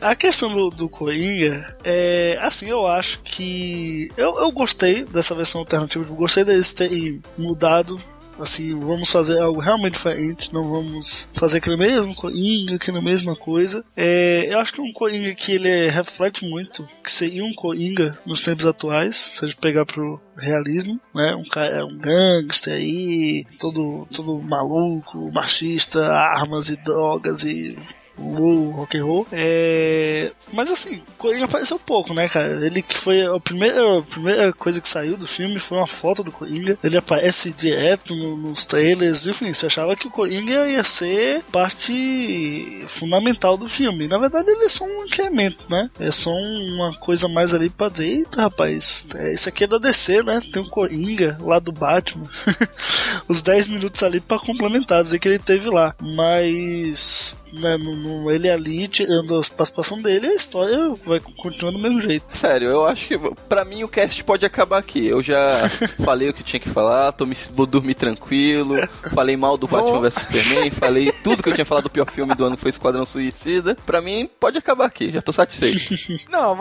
A questão do, do Coringa é assim, eu acho que. Eu, eu gostei dessa versão alternativa, eu gostei deles terem mudado. Assim, vamos fazer algo realmente diferente, não vamos fazer aquele mesmo Coringa, aquela mesma coisa. É, eu acho que é um Coringa que ele é- reflete muito que seria um Coringa nos tempos atuais, se a gente pegar pro realismo, né? Um cara, um gangster aí, todo, todo maluco, machista, armas e drogas e o rock and roll. É... Mas assim, Coringa apareceu pouco, né, cara? Ele que foi a primeira, a primeira coisa que saiu do filme foi uma foto do Coringa. Ele aparece direto no- nos trailers. Enfim, você achava que o Coringa ia ser parte fundamental do filme. Na verdade, ele é só um incremento, né? É só uma coisa mais ali pra dizer, eita, rapaz, é, isso aqui é da DC, né? Tem um Coringa lá do Batman. Os 10 minutos ali pra complementar, dizer que ele teve lá. Mas né, no, no- ele ali, tirando a participação dele, a história vai continuar do mesmo jeito. Sério, eu acho que pra mim o cast pode acabar aqui. Eu já falei o que tinha que falar, tô me, vou dormir tranquilo. Falei mal do Batman vs Superman, falei tudo que eu tinha falado do pior filme do ano foi Esquadrão Suicida. Pra mim pode acabar aqui, já tô satisfeito. Não,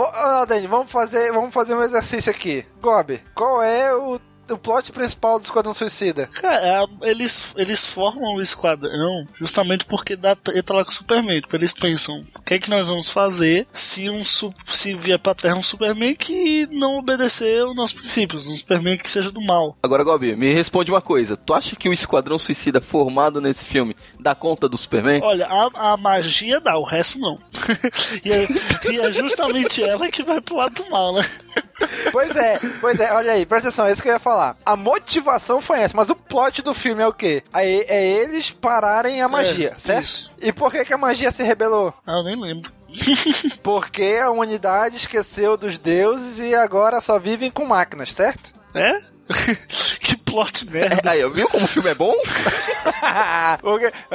Dani, vamos fazer, vamos fazer um exercício aqui. Gob, qual é o, o plot principal do Esquadrão Suicida? Cara, eles, eles formam o esquadrão justamente porque dá treta lá com o Superman. Tipo, eles pensam, o que é que nós vamos fazer se um se vier pra Terra um Superman que não obedecer aos nossos princípios, um Superman que seja do mal. Agora, Gobi, me responde uma coisa. Tu acha que o Esquadrão Suicida formado nesse filme dá conta do Superman? Olha, a, a magia dá, o resto não. e, é, e é justamente ela que vai pro lado do mal, né? Pois é, pois é, olha aí, presta atenção, é isso que eu ia falar. A motivação foi essa, mas o plot do filme é o quê? Aí é eles pararem a magia, certo? isso. E por que, que a magia se rebelou? Ah, eu nem lembro. Porque a humanidade esqueceu dos deuses e agora só vivem com máquinas, certo? É? plot merda. Aí, viu como o filme é bom? A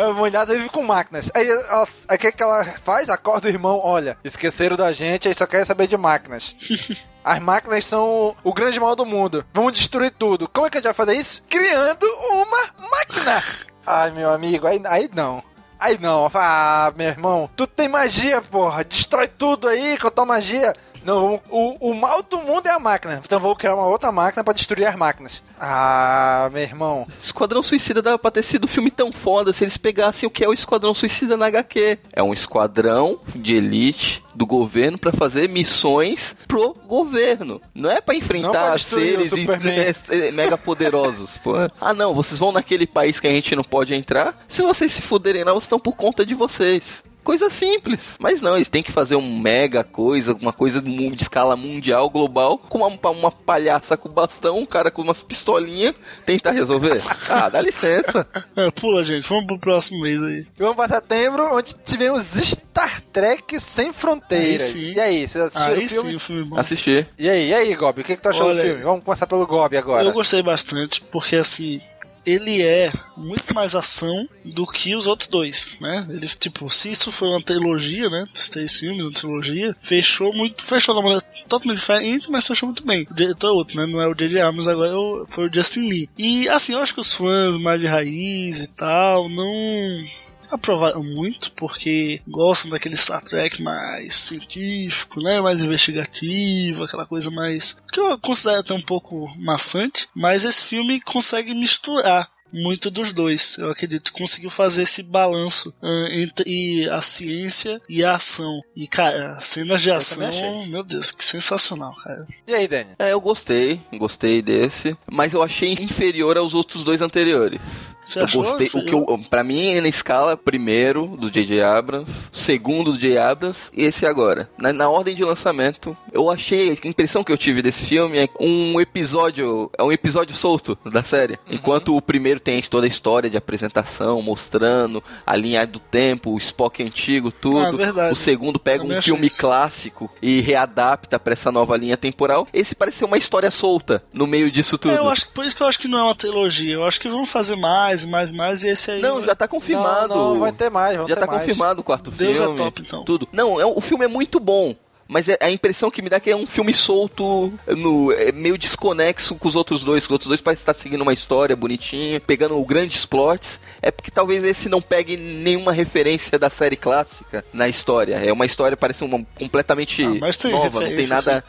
humanidade vive com máquinas. Aí o que, que ela faz? Acorda o irmão, olha, esqueceram da gente, aí só querem saber de máquinas. As máquinas são o grande mal do mundo. Vamos destruir tudo. Como é que a gente vai fazer isso? Criando uma máquina. Ai, meu amigo, aí, aí não. Aí não. Ah, meu irmão, tu tem magia, porra. Destrói tudo aí com a tua magia. Não, o, o mal do mundo é a máquina. Então vou criar uma outra máquina pra destruir as máquinas. Ah, meu irmão. Esquadrão Suicida dava pra ter sido um filme tão foda se eles pegassem o que é o Esquadrão Suicida na HQ. É um esquadrão de elite do governo pra fazer missões pro governo. Não é pra enfrentar seres é, é, mega poderosos. pô. Ah, não, vocês vão naquele país que a gente não pode entrar. Se vocês se fuderem lá, vocês estão por conta de vocês. Coisa simples. Mas não, eles têm que fazer um mega coisa, uma coisa de escala mundial, global, com uma, uma palhaça com bastão, um cara com umas pistolinhas, tentar resolver. Ah, dá licença. É, pula, gente. Vamos pro próximo mês aí. Vamos para setembro, onde tivemos Star Trek Sem Fronteiras. Aí. E aí, vocês assistiram Aí o filme? sim, o filme bom. Assistir. E aí, e aí, Gob, o que, que tu achou Olha, do filme? Vamos começar pelo Gob agora. Eu gostei bastante, porque assim, ele é muito mais ação do que os outros dois, né? Ele, tipo, se isso foi uma trilogia, né? Esses três filmes, uma trilogia, fechou muito, fechou uma maneira totalmente diferente, mas fechou muito bem. O diretor é outro, né? Não é o J.J. Abrams, agora é foi o Justin Lee. E, assim, eu acho que os fãs mais de raiz e tal, não aprovaram muito porque gostam daquele Star Trek mais científico, né, mais investigativo, aquela coisa mais que eu considero até um pouco maçante, mas esse filme consegue misturar muito dos dois. Eu acredito que conseguiu fazer esse balanço ah, entre a ciência e a ação. E cara, cenas de ação, meu Deus, que sensacional, cara. E aí, Dani? É, eu gostei, gostei desse, mas eu achei inferior aos outros dois anteriores. Você eu achou? gostei, o que eu, pra mim, na escala, primeiro do J.J. Abrams, segundo do J. Abrams e esse agora. Na, na ordem de lançamento, eu achei, a impressão que eu tive desse filme é um episódio, é um episódio solto da série. Uhum. Enquanto o primeiro tem toda a história de apresentação, mostrando a linha do tempo, o Spock antigo, tudo. Ah. O segundo pega Também um filme isso. clássico e readapta pra essa nova linha temporal. Esse parece ser uma história solta no meio disso tudo. É, eu acho que por isso que eu acho que não é uma trilogia. Eu acho que vão fazer mais, mais, mais e esse aí Não, vai- já tá confirmado. Não, não, vai ter mais, vão Já ter tá mais. confirmado o quarto Deus é filme. top, então. Tudo. Não, é, o filme é muito bom. Mas é- a impressão que me dá é que é um filme solto, no, é meio desconexo com os outros dois. Os outros dois parecem estar seguindo uma história bonitinha, pegando grandes plots. É porque talvez esse não pegue nenhuma referência da série clássica na história. É uma história, parece uma completamente Ah, nova, não tem nada.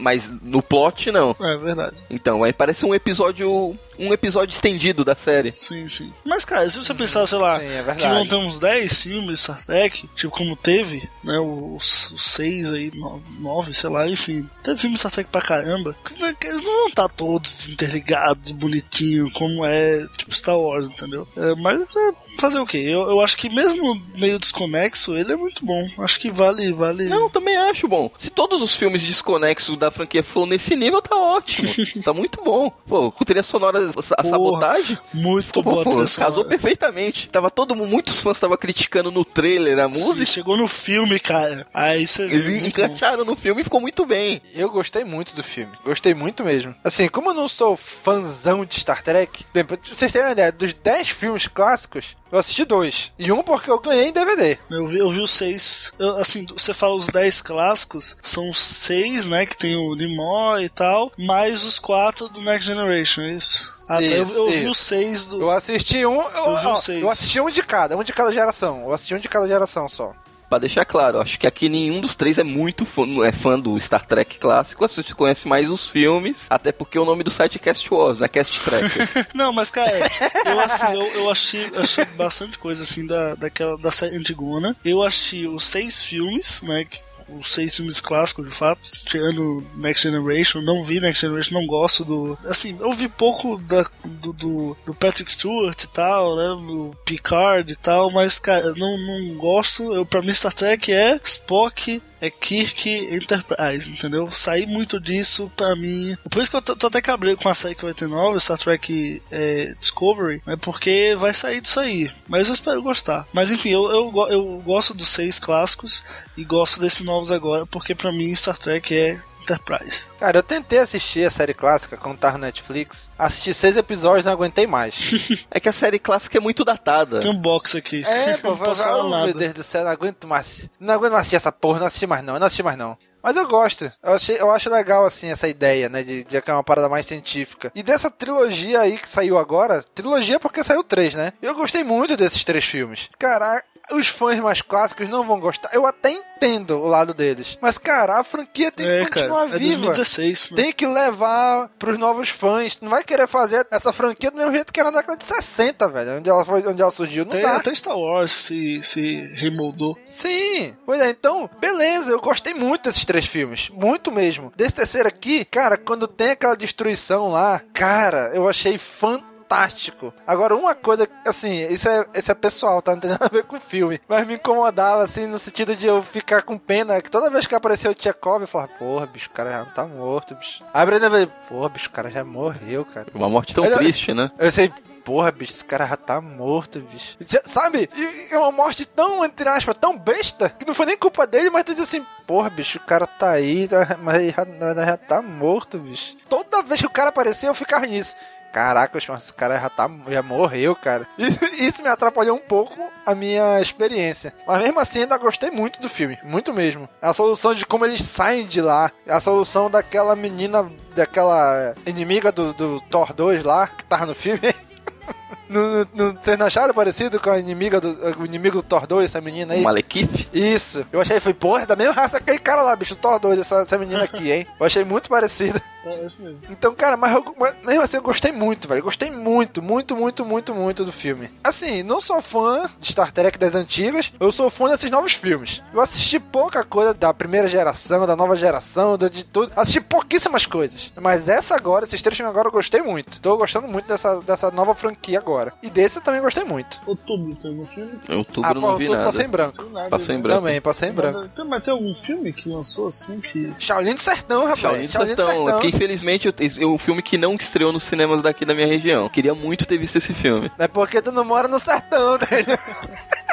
Mas no plot, não. É verdade. Então, aí parece um episódio um episódio estendido da série. Sim, sim. Mas, cara, se você pensar, sei lá, Sim, é que vão ter uns 10 filmes Star Trek, tipo como teve, né, os, os 6 aí, 9, sei lá, enfim, teve filme Star Trek pra caramba, que eles não vão estar todos interligados, bonitinho, como é, tipo, Star Wars, entendeu? É, mas é, fazer o quê? Eu, eu acho que mesmo meio desconexo, ele é muito bom. Acho que vale, vale... Não, também acho bom. Se todos os filmes desconexos da franquia for nesse nível, tá ótimo. tá muito bom. Pô, com trilha sonora, a sabotagem. Muito Pô, boa pô, trilha casou perfeitamente. Tava todo mundo, muitos fãs estavam criticando no trailer a Sim, música. chegou no filme, cara. Aí você. Eles muito bom. encaixaram no filme e ficou muito bem. Eu gostei muito do filme. Gostei muito mesmo. Assim, como eu não sou fãzão de Star Trek, bem, pra vocês terem uma ideia, dos 10 filmes clássicos, eu assisti dois. E um porque eu ganhei em DVD. Eu vi, eu vi os seis. eu, assim, você fala os dez clássicos, são os seis, né? Que tem o Nimoy e tal, mais os quatro do Next Generation, é isso? Ah, tá. Eu, Isso, eu vi isso. os seis do. Eu assisti um. Eu, Eu vi ó, os seis. eu assisti um de cada, um de cada geração. Eu assisti um de cada geração só. Pra deixar claro, acho que aqui nenhum dos três é muito fã, é fã do Star Trek clássico. A gente conhece mais os filmes, até porque o nome do site é Cast Wars, não é Cast Trek. Não, mas cara, eu assim, eu, eu achei, achei bastante coisa assim da, daquela da série antigona. Eu achei os seis filmes, né? que- os seis filmes clássicos, de fato, tirando Next Generation, não vi Next Generation, não gosto do. Assim, eu vi pouco da, do, do, do Patrick Stewart e tal, né? O Picard e tal, mas, cara, não, não gosto. Eu, pra mim, Star Trek é Spock, é Kirk Enterprise, entendeu? Sair muito disso pra mim. Por isso que eu tô, tô até cabreiro com a série que vai ter nova, Star Trek é, Discovery, né? Porque vai sair disso aí. Mas eu espero gostar. Mas enfim, eu, eu, eu gosto dos seis clássicos e gosto desses novos agora, porque pra mim Star Trek é Enterprise. Cara, eu tentei assistir a série clássica quando tava no Netflix. Assisti seis episódios e não aguentei mais. é que a série clássica é muito datada. Tem um box aqui. É, pô, não posso falar oh, nada. meu Deus do céu, não aguento mais. Não aguento mais assistir essa porra, não assisti mais não, eu não assisti mais não. Mas eu gosto. Eu, achei, eu acho legal, assim, essa ideia, né? De, de que é uma parada mais científica. E dessa trilogia aí que saiu agora, trilogia porque saiu três, né? Eu gostei muito desses três filmes. Cara, os fãs mais clássicos não vão gostar. Eu até entendo o lado deles. Mas, cara, a franquia tem É, que continuar cara, é viva. 2016, né? Tem que levar pros novos fãs. Não vai querer fazer essa franquia do mesmo jeito que era na década de 60, velho. Onde ela, foi, onde ela surgiu. Não Até, dá. até Star Wars se, se remoldou. Sim, pois é, então, beleza, eu gostei muito desses três filmes, muito mesmo. Desse terceiro aqui, cara, quando tem aquela destruição lá, cara, eu achei fantástico. Agora, uma coisa, assim, isso é, isso é pessoal, tá? Não tem nada a ver com o filme. Mas me incomodava, assim, no sentido de eu ficar com pena, que toda vez que apareceu o Tchekov, eu falava, porra, bicho, o cara já não tá morto, bicho. Aí a Brenda veio, porra, bicho, o cara já morreu, cara. Uma morte tão Olha- triste, né? Eu sei, porra, bicho, esse cara já tá morto, bicho. Sabe? E é uma morte tão, entre aspas, tão besta, que não foi nem culpa dele, mas tu diz assim, porra, bicho, o cara tá aí, mas já, já tá morto, bicho. Toda vez que o cara aparecia, eu ficava nisso. Caraca, esse cara já, tá, já morreu, cara. E isso me atrapalhou um pouco a minha experiência. Mas mesmo assim, ainda gostei muito do filme. Muito mesmo. A solução de como eles saem de lá. A solução daquela menina, daquela inimiga do, do Thor 2 lá, que tava no filme. Não- vocês não acharam parecido com a inimiga do, o inimigo do Thor 2, essa menina aí? Malekith. Isso. Eu achei, foi, porra, da mesma raça que aquele cara lá, bicho, Thor 2, essa, essa menina aqui, hein? Eu achei muito parecida. É isso mesmo. Então, cara, mas, eu- mas mesmo assim eu gostei muito, velho. Gostei muito, muito, muito, muito, muito do filme. Assim, não sou fã de Star Trek das antigas, eu sou fã desses novos filmes. Eu assisti pouca coisa da primeira geração, da nova geração, da- de tudo. Assisti pouquíssimas coisas. Mas essa agora, esses três filmes agora eu gostei muito. Tô gostando muito dessa, dessa nova franquia agora. E desse eu também gostei muito. Outubro tem algum filme? Outubro ah, eu pô, não vi eu tô- nada. passei em branco. Tem nada, Passei em né? branco. Também, passei em branco. Mas tem algum filme que lançou assim que. Shaolin do Sertão, rapaz. Shaolin do Sertão, é porque infelizmente eu- é um filme que não estreou nos cinemas daqui da minha região. Queria muito ter visto esse filme. É porque tu não mora no sertão, né?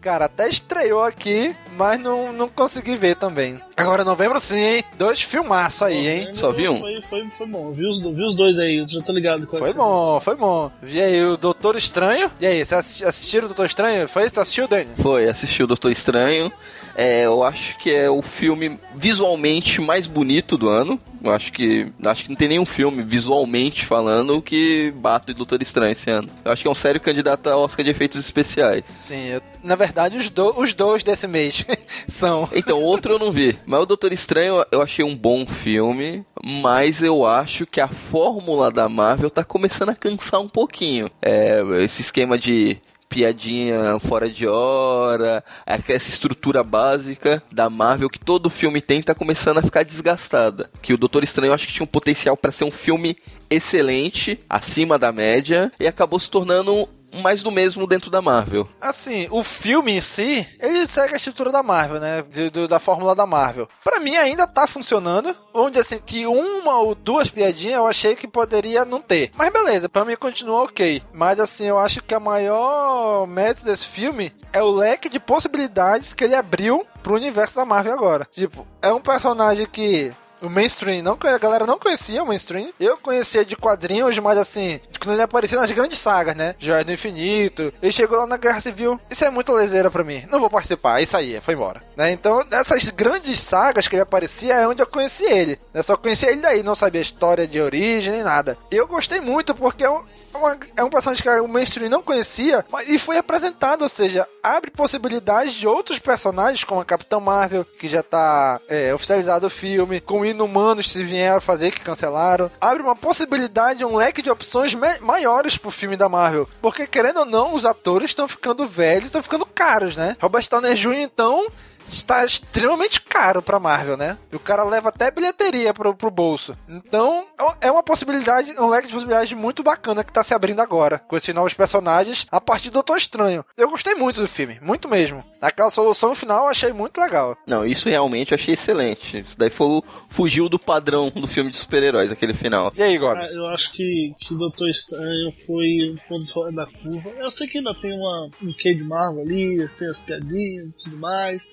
Cara, até estreou aqui, mas não, não consegui ver também. Agora, novembro sim, hein? Dois filmaços aí, hein? Só vi um? Foi, foi, foi bom. Vi os, vi os dois aí, eu já tô ligado com Foi bom, foi bom. Vi aí o Doutor Estranho. E aí, vocês assisti- assistiram o Doutor Estranho? Foi isso? Tu assistiu, Dani? Foi, assisti o Doutor Estranho. É, eu acho que é o filme visualmente mais bonito do ano. Eu acho que acho que não tem nenhum filme visualmente falando que bate o Doutor Estranho esse ano. Eu acho que é um sério candidato a Oscar de efeitos especiais. Sim, eu- na verdade, os, do- os dois desse mês são. Então, outro eu não vi. Mas o Doutor Estranho eu achei um bom filme, mas eu acho que a fórmula da Marvel tá começando a cansar um pouquinho. É, esse esquema de piadinha fora de hora, essa estrutura básica da Marvel que todo filme tem tá começando a ficar desgastada. Que o Doutor Estranho eu acho que tinha um potencial para ser um filme excelente, acima da média, e acabou se tornando mais do mesmo dentro da Marvel. Assim, o filme em si, ele segue a estrutura da Marvel, né? De- do- da fórmula da Marvel. Pra mim ainda tá funcionando. Onde assim, que uma ou duas piadinhas eu achei que poderia não ter. Mas beleza, pra mim continua ok. Mas assim, eu acho que a maior mérito desse filme é o leque de possibilidades que ele abriu pro universo da Marvel agora. Tipo, é um personagem que. O mainstream, não, a galera não conhecia o mainstream. Eu conhecia de quadrinhos, mas assim, quando ele aparecia nas grandes sagas, né? Joia do Infinito. Ele chegou lá na Guerra Civil. Isso é muito lezeira pra mim. Não vou participar. Isso aí, foi embora. Né? Então, nessas grandes sagas que ele aparecia é onde eu conheci ele. Eu só conhecia ele daí, não sabia a história de origem nem nada. Eu gostei muito porque um, é uma- é um personagem que o mainstream não conhecia mas, e foi apresentado, ou seja, abre possibilidades de outros personagens, como a Capitã Marvel, que já tá é, oficializado o filme, com Inumanos se vieram fazer, que cancelaram. Abre uma possibilidade, um leque de opções maiores pro filme da Marvel. Porque, querendo ou não, os atores estão ficando velhos, estão ficando caros, né? Robert Downey Jr., então, está extremamente caro pra Marvel, né? E o cara leva até bilheteria pro, pro bolso. Então, é uma possibilidade, um leque de possibilidades muito bacana que tá se abrindo agora, com esses novos personagens, a partir do Doutor Estranho. Eu gostei muito do filme, muito mesmo. Aquela solução final eu achei muito legal. Não, isso realmente eu achei excelente. Isso daí foi o, fugiu do padrão do filme de super-heróis, aquele final. E aí, Gob? Ah, eu acho que, que Doutor Estranho foi um ponto fora da curva. Eu sei que ainda tem uma, um quê de Marvel ali, tem as piadinhas e tudo mais, mas,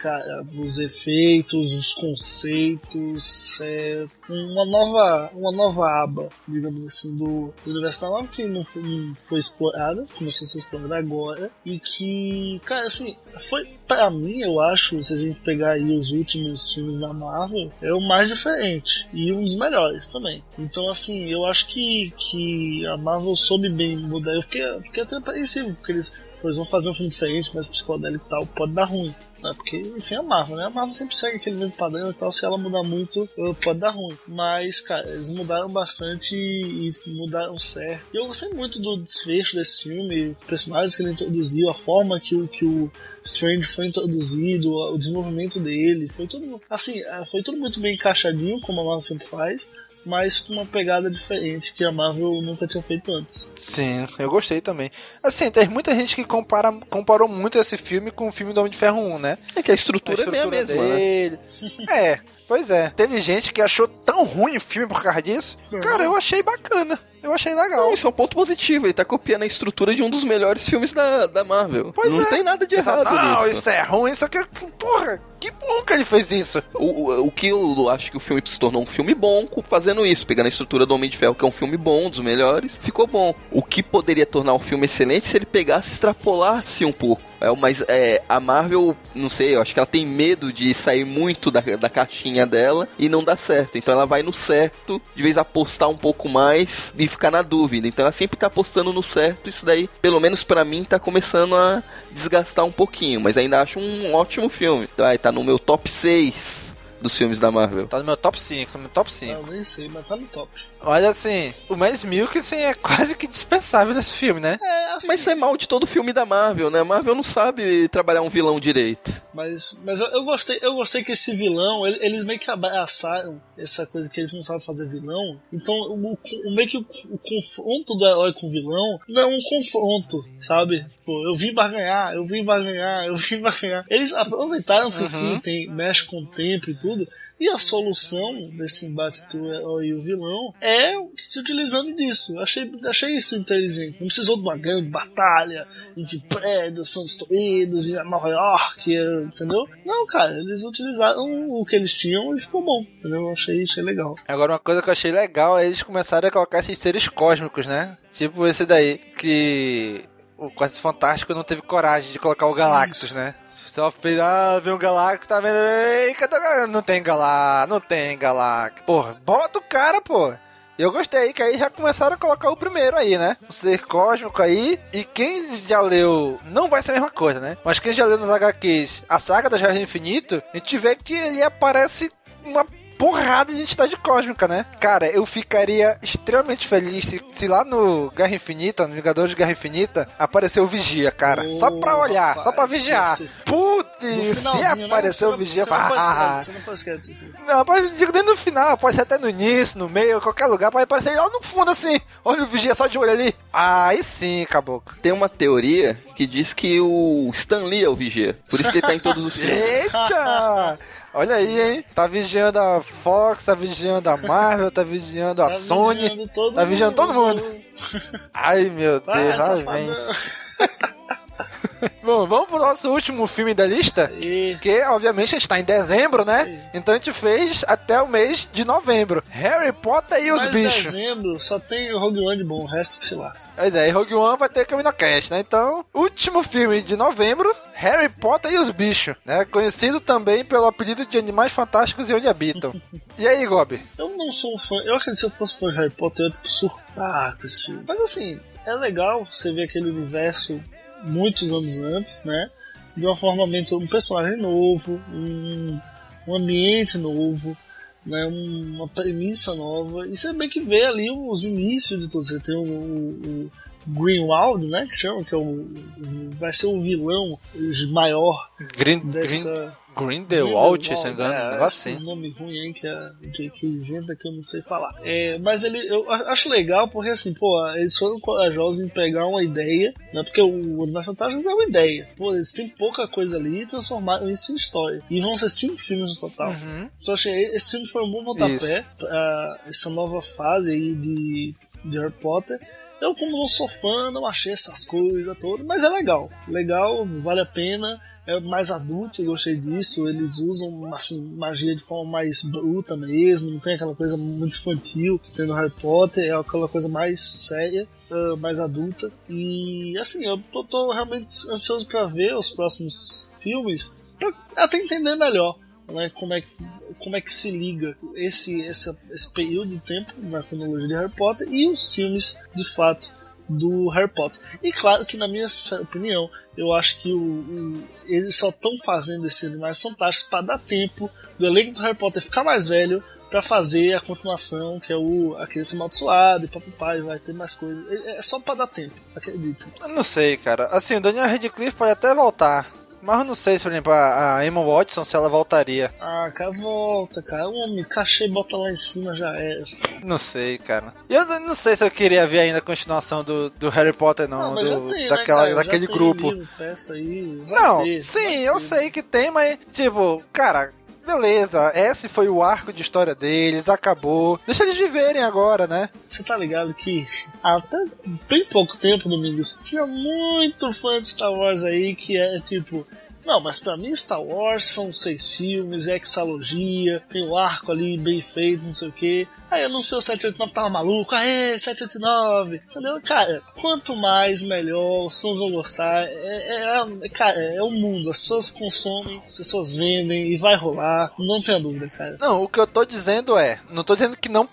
cara, os efeitos, os conceitos, é uma nova, uma nova aba, digamos assim, do, do universo da Marvel que não foi, não foi explorada, começou a ser explorada agora, e que, cara, assim, foi, pra mim, eu acho, se a gente pegar aí os últimos filmes da Marvel, é o mais diferente e um dos melhores também. Então, assim, eu acho que, que a Marvel soube bem mudar. Eu fiquei, fiquei até apreensivo, porque eles, eles vão fazer um filme diferente, mais psicodélico e tal, pode dar ruim. Né? Porque, enfim, é a Marvel, né? A Marvel sempre segue aquele mesmo padrão e tal. Se ela mudar muito, pode dar ruim. Mas, cara, eles mudaram bastante e mudaram certo. E eu gostei muito do desfecho desse filme, os personagens que ele introduziu, a forma que o, que o Strange foi introduzido, o desenvolvimento dele. Foi tudo, assim, eh, foi tudo muito bem encaixadinho, como a Marvel sempre faz. Mas com uma pegada diferente que a Marvel nunca tinha feito antes. Sim, eu gostei também. Assim, tem muita gente que compara, comparou muito esse filme com o filme do Homem de Ferro 1, né? É que a estrutura, é bem a mesma, né? dele. É, pois é. Teve gente que achou tão ruim o filme por causa disso. Cara, eu achei bacana. Eu achei legal. Não, isso é um ponto positivo. Ele tá copiando a estrutura de um dos melhores filmes da, da Marvel. Pois não é. tem nada de errado Não, nisso. isso é ruim, isso aqui é. Porra, que bom que ele fez isso. O, o, o que eu acho que o filme se tornou um filme bom fazendo isso, pegando a estrutura do Homem de Ferro, que é um filme bom, um dos melhores, ficou bom. O que poderia tornar um filme excelente se ele pegasse e extrapolasse um pouco. É, mas é, a Marvel, não sei, eu acho que ela tem medo de sair muito da, da caixinha dela e não dar certo. Então ela vai no certo, de vez apostar um pouco mais e ficar na dúvida. Então ela sempre tá apostando no certo. Isso daí, pelo menos pra mim, tá começando a desgastar um pouquinho. Mas ainda acho um ótimo filme. Vai, tá no meu top 6 dos filmes da Marvel. Tá no meu top 5, tá no meu top 5. Eu nem sei, mas tá no top. Olha assim, o Mads Mikkelsen é quase que dispensável nesse filme, né? É, assim, Mas isso é mal de todo filme da Marvel, né? A Marvel não sabe trabalhar um vilão direito. Mas, mas eu, eu gostei, eu gostei que esse vilão, ele- eles meio que abraçaram essa coisa que eles não sabem fazer vilão. Então, o, o- meio que o, o confronto do herói com o vilão não é um confronto, sabe? Pô, eu vim barganhar, eu vim barganhar, eu vim barganhar. Eles aproveitaram que o filme tem, mexe com o tempo e tudo. E a solução desse embate entre o herói e o vilão é se utilizando disso. Achei, achei isso inteligente. Não precisou de uma grande batalha em que prédios são destruídos em Nova York, entendeu? Não, cara, eles utilizaram o que eles tinham e ficou bom, entendeu? Eu achei, achei legal. Agora, uma coisa que eu achei legal é eles começarem a colocar esses seres cósmicos, né? Tipo esse daí, que o Quarteto Fantástico não teve coragem de colocar o Galactus, né? Só fez, ah, viu um Galactus, tá vendo? Ei, cadê? Não tem Galactus, não tem Galactus. Porra, bota o cara, pô. Eu gostei que aí já começaram a colocar o primeiro aí, né? O ser cósmico aí. E quem já leu, não vai ser a mesma coisa, né? Mas quem já leu nos HQs a saga da Jardim Infinito, a gente vê que ele aparece uma porrada de identidade cósmica, né? Cara, eu ficaria extremamente feliz se, se lá no Guerra Infinita, no Vingadores de Guerra Infinita, apareceu o Vigia, cara. só pra olhar, rapaz, só pra vigiar. sim. Putz, se né? apareceu Você o não- Vigia, você não pode ah, esquecer, Você não pode esquecer. não, mas digo nem no final, pode ser até no início, no meio, qualquer lugar, pode aparecer lá no fundo assim. Olha o vigia só de olho ali. Aí sim, caboclo. Tem uma teoria que diz que o Stan Lee é o vigia. Por isso que ele tá em todos os filmes. Eita! Olha aí, hein? Tá vigiando a Fox, tá vigiando a Marvel, tá vigiando a Tá Sony. vigiando todo tá vigiando todo mundo. Ai, meu Deus, Vai, lá vem. Bom, vamos pro nosso último filme da lista. E... Que, obviamente, a gente tá em dezembro, né? Então a gente fez até o mês de novembro. Harry Potter e os Mas bichos. dezembro só tem o Rogue One de bom, o resto que se lasca. Pois é, e Rogue One vai ter CaminoCast, né? Então, último filme de novembro, Harry Potter e os Bichos, né? Conhecido também pelo apelido de Animais Fantásticos e Onde Habitam. e aí, Gobi? Eu não sou um fã. Eu acredito que se eu fosse fã de Harry Potter, eu ia surtar com esse filme. Mas assim, é legal você ver aquele universo muitos anos antes, né? De uma forma muito. um personagem novo, um, um ambiente novo, né? um- uma premissa nova. E você bem que vê ali os inícios de tudo. Você tem o, o, o Greenwald, né? Que chama, que é o, vai ser o vilão maior Green, dessa. Grindelwald, se não me engano, um é, negócio esses assim. nomes ruins aí que a J.K. inventa que eu não sei falar. É, mas ele, eu acho legal porque assim, pô, eles foram corajosos em pegar uma ideia, né? Porque o Animais Fantásticos é uma ideia. Pô, eles têm pouca coisa ali e transformaram isso em história. E vão ser cinco filmes no total. Uhum. Só achei esse filme foi um bom pontapé pra essa nova fase aí de, de Harry Potter. Eu, como não sou fã, não achei essas coisas todas, mas é legal. Legal, vale a pena. É mais adulto, eu gostei disso. Eles usam assim, magia de forma mais bruta mesmo, não tem aquela coisa muito infantil. Tendo Harry Potter, é aquela coisa mais séria, ah, mais adulta. E assim, eu tô, tô realmente ansioso pra ver os próximos filmes, pra até entender melhor né, como, é que, como é que se liga esse, esse, esse período de tempo na cronologia de Harry Potter e os filmes de fato do Harry Potter. E claro que, na minha opinião, eu acho que o, o- eles só estão fazendo esses animais fantásticos para dar tempo do elenco do Harry Potter ficar mais velho para fazer a continuação, que é o A Criança Amaldiçoada e papai vai ter mais coisas. É é só para dar tempo, acredito. Eu não sei, cara. Assim, o Daniel Radcliffe pode até voltar. Mas eu não sei se, por exemplo, a a Emma Watson, se ela voltaria. Ah, cara, volta, cara. Homem, cachê bota lá em cima já é. Não sei, cara. E eu não sei se eu queria ver ainda a continuação do, do Harry Potter, não. mas do- já tem, daquela, né, cara? Daquele grupo. livro, peça aí, Não, ter, sim, eu ter. sei que tem, mas, tipo, cara, beleza. Esse foi o arco de história deles, acabou. Deixa eles viverem agora, né? Você tá ligado que até bem pouco tempo, Domingos, tinha muito fã de Star Wars aí que é tipo. Não, mas pra mim Star Wars são seis filmes, é exalogia, tem o arco ali bem feito, não sei o que. Aí anunciou 789, tava maluco, aê, 789, entendeu? Cara, quanto mais, melhor, os fãs vão gostar. É, é, é- cara, é o mundo, as pessoas consomem, as pessoas vendem e vai rolar, não tenha dúvida, cara. Não, o que eu tô dizendo é, não tô dizendo que não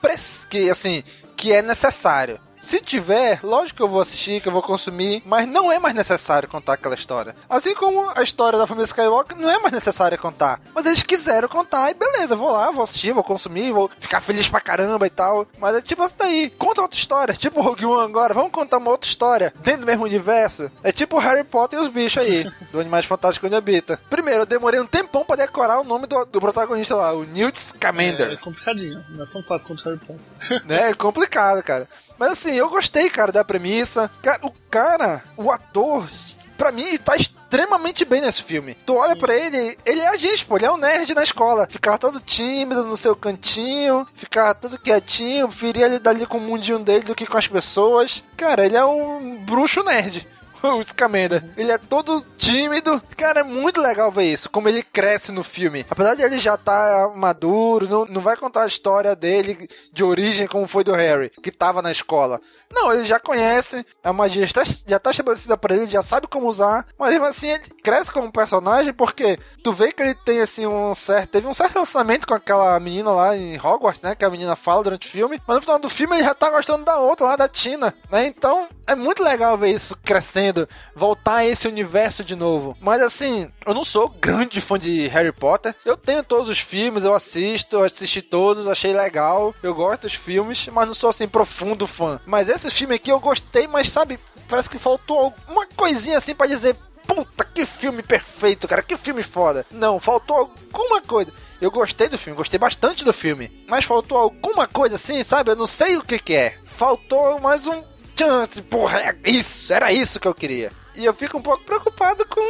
que assim, que é necessário. Se tiver, lógico que eu vou assistir, que eu vou consumir, mas não é mais necessário contar aquela história. Assim como a história da família Skywalker não é mais necessário contar. Mas eles quiseram contar e beleza, vou lá, vou assistir, vou consumir, vou ficar feliz pra caramba e tal. Mas é tipo isso daí, conta outra história, tipo Rogue One agora, vamos contar uma outra história dentro do mesmo universo. É tipo Harry Potter e os bichos aí, do Animais Fantásticos onde habita. Primeiro, eu demorei um tempão pra decorar o nome do, do protagonista lá, o Newt Scamander É, é complicadinho, não é tão fácil quanto Harry Potter. né? É complicado, cara. Mas assim, eu gostei, cara, da premissa. Cara, o cara, o ator, pra mim, tá extremamente bem nesse filme. Tu olha pra ele, ele é a gente, pô, ele é um nerd na escola. Ficar todo tímido no seu cantinho, ficar todo quietinho, preferia ele dali com o mundinho dele do que com as pessoas. Cara, ele é um bruxo nerd. o Scamander. Ele é todo tímido. Cara, é muito legal ver isso, como ele cresce no filme. Apesar de ele já tá maduro, não, não vai contar a história dele de origem como foi do Harry, que tava na escola. Não, ele já conhece, a magia está, já tá estabelecida pra ele, já sabe como usar, mas mesmo assim ele cresce como personagem porque tu vê que ele tem assim um certo. Teve um certo lançamento com aquela menina lá em Hogwarts, né? Que a menina fala durante o filme, mas no final do filme ele já tá gostando da outra lá, da Tina, né? Então é muito legal ver isso crescendo, voltar a esse universo de novo. Mas assim, eu não sou grande fã de Harry Potter, eu tenho todos os filmes, eu assisto, assisti todos, achei legal, eu gosto dos filmes, mas não sou assim profundo fã. Mas esse filme aqui eu gostei, mas sabe, parece que faltou uma coisinha assim pra dizer. Puta, que filme perfeito, cara, que filme foda. Não, faltou alguma coisa. Eu gostei do filme, gostei bastante do filme. Mas faltou alguma coisa assim, sabe? Eu não sei o que que é. Faltou mais um chance. Porra, é isso, era isso que eu queria. E eu fico um pouco preocupado com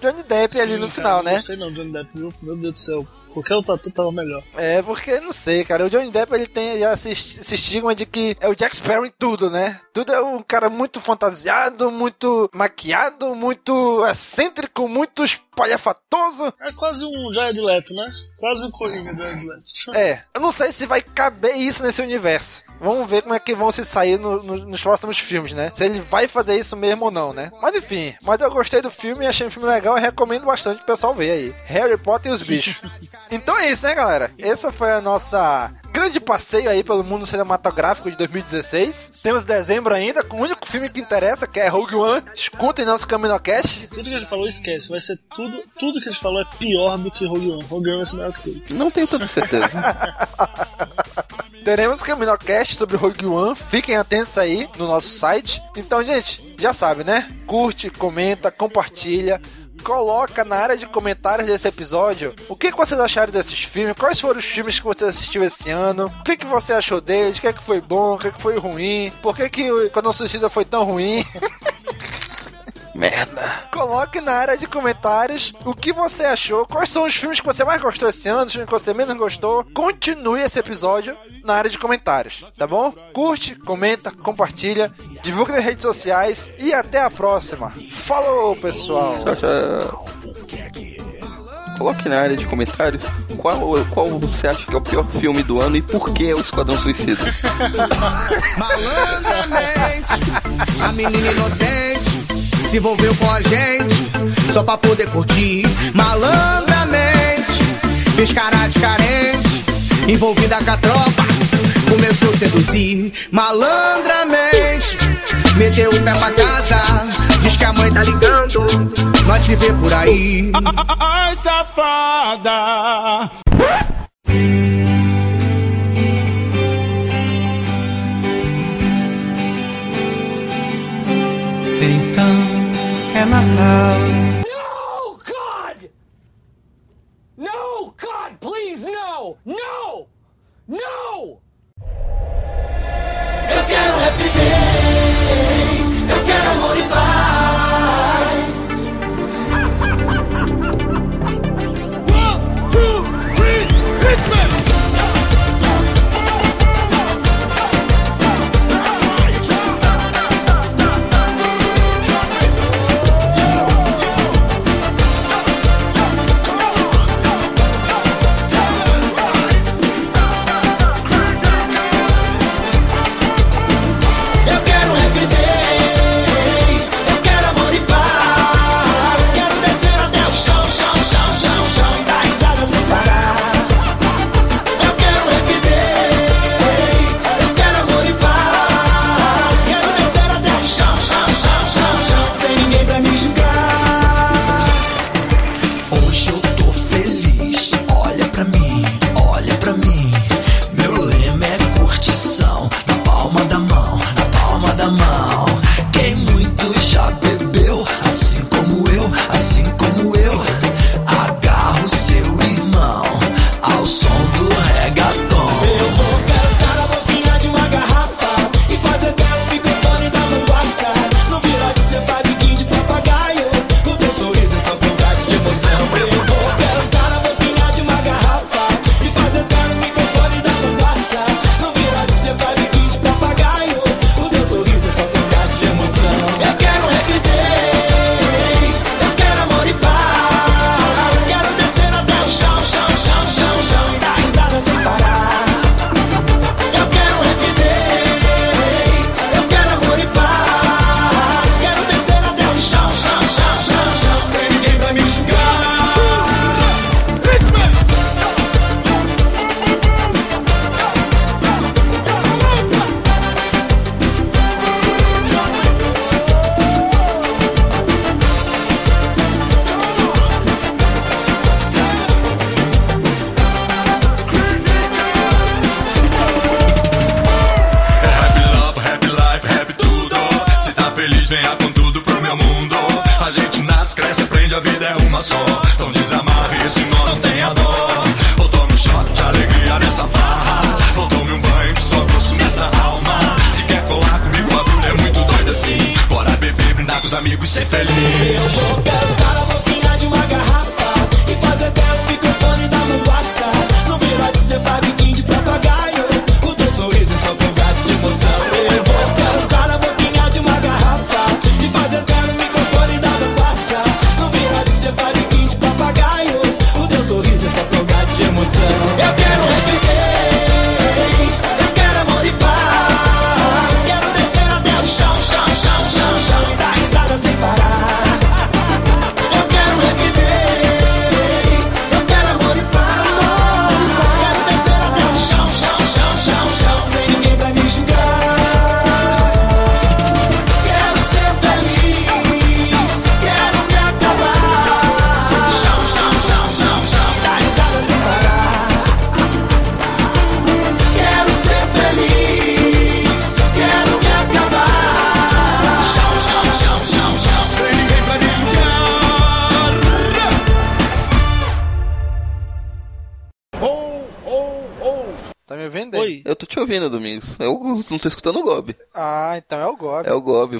Johnny Depp ali Sim, no cara, final, Não né? sei não, Johnny Depp, viu? Meu Deus do céu. Qualquer outro ator tava melhor. É, porque não sei, cara. O Johnny Depp ele tem já esse, esse estigma de que é o Jack Sparrow em tudo, né? Tudo é um cara muito fantasiado, muito maquiado, muito excêntrico, muito espalhafatoso. É quase um Jared Leto, né? Quase um Coringa do Jared Leto. É, eu não sei se vai caber isso nesse universo. Vamos ver como é que vão se sair no- no- nos próximos filmes, né? Se ele vai fazer isso mesmo ou não, né? Mas enfim, mas eu gostei do filme, achei o filme legal e recomendo bastante o pessoal ver aí. Harry Potter e os bichos. Então é isso, né, galera? Essa foi a nossa grande passeio aí pelo mundo cinematográfico de 2016. Temos dezembro ainda, com o único filme que interessa, que é Rogue One. Escutem nosso CaminoCast. Tudo que a gente falou, esquece. Vai ser tudo. Tudo que a gente falou é pior do que Rogue One. Rogue One vai ser melhor que tudo. Não tenho tanta certeza. Teremos CaminoCast sobre Rogue One. Fiquem atentos aí no nosso site. Então, gente, já sabe, né? Curte, comenta, compartilha. Coloca na área de comentários desse episódio o que, que vocês acharam desses filmes, quais foram os filmes que você assistiu esse ano, o que, que você achou deles, o que, que foi bom, o que, que foi ruim, por que, que o Quando Suicida foi tão ruim. Merda. Coloque na área de comentários o que você achou, quais são os filmes que você mais gostou esse ano, os filmes que você menos gostou. Continue esse episódio na área de comentários, tá bom? Curte, comenta, compartilha, divulga nas redes sociais e até a próxima. Falou, pessoal! Tchau, tchau. Coloque na área de comentários qual, qual você acha que é o pior filme do ano e por que é o Esquadrão Suicida. Malandramente, a menina inocente se envolveu com a gente só pra poder curtir. Malandramente, fez cara de carente, envolvida com a tropa, começou a seduzir. Malandramente, meteu o pé pra casa, diz que a mãe tá ligando, nós se vê por aí. Ai, safada. No, God! No, God, please, no! No! No!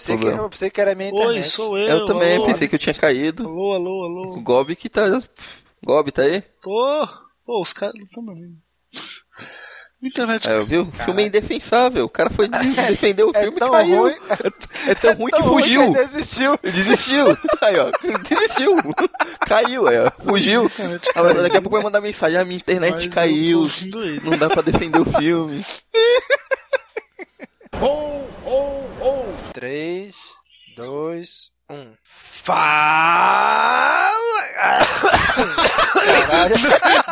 Pensei que, eu pensei que era a minha internet. Oi, sou eu. Eu também alô. pensei que eu tinha caído. Alô, alô, alô. O Gob que tá. Gob, tá aí? Tô. Pô, os caras não estão me ouvindo. Internet. É, viu? O filme é indefensável. O cara foi des- defender o É filme e tão caiu. ruim. É, é tão ruim Tão que ruim fugiu. que ele desistiu. Desistiu. Aí, ó. Desistiu. Caiu, ó. Fugiu. Ah, Daqui a pouco vai mandar mensagem. A minha internet Mas caiu. Não dá pra defender o filme. 3, 2, 1. Fala! Caralho.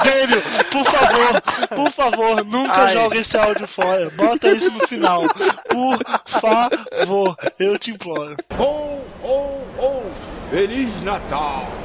Daniel, por favor, por favor, nunca Ai. joga esse áudio fora. Bota isso no final. Por favor, eu te imploro. Feliz Natal!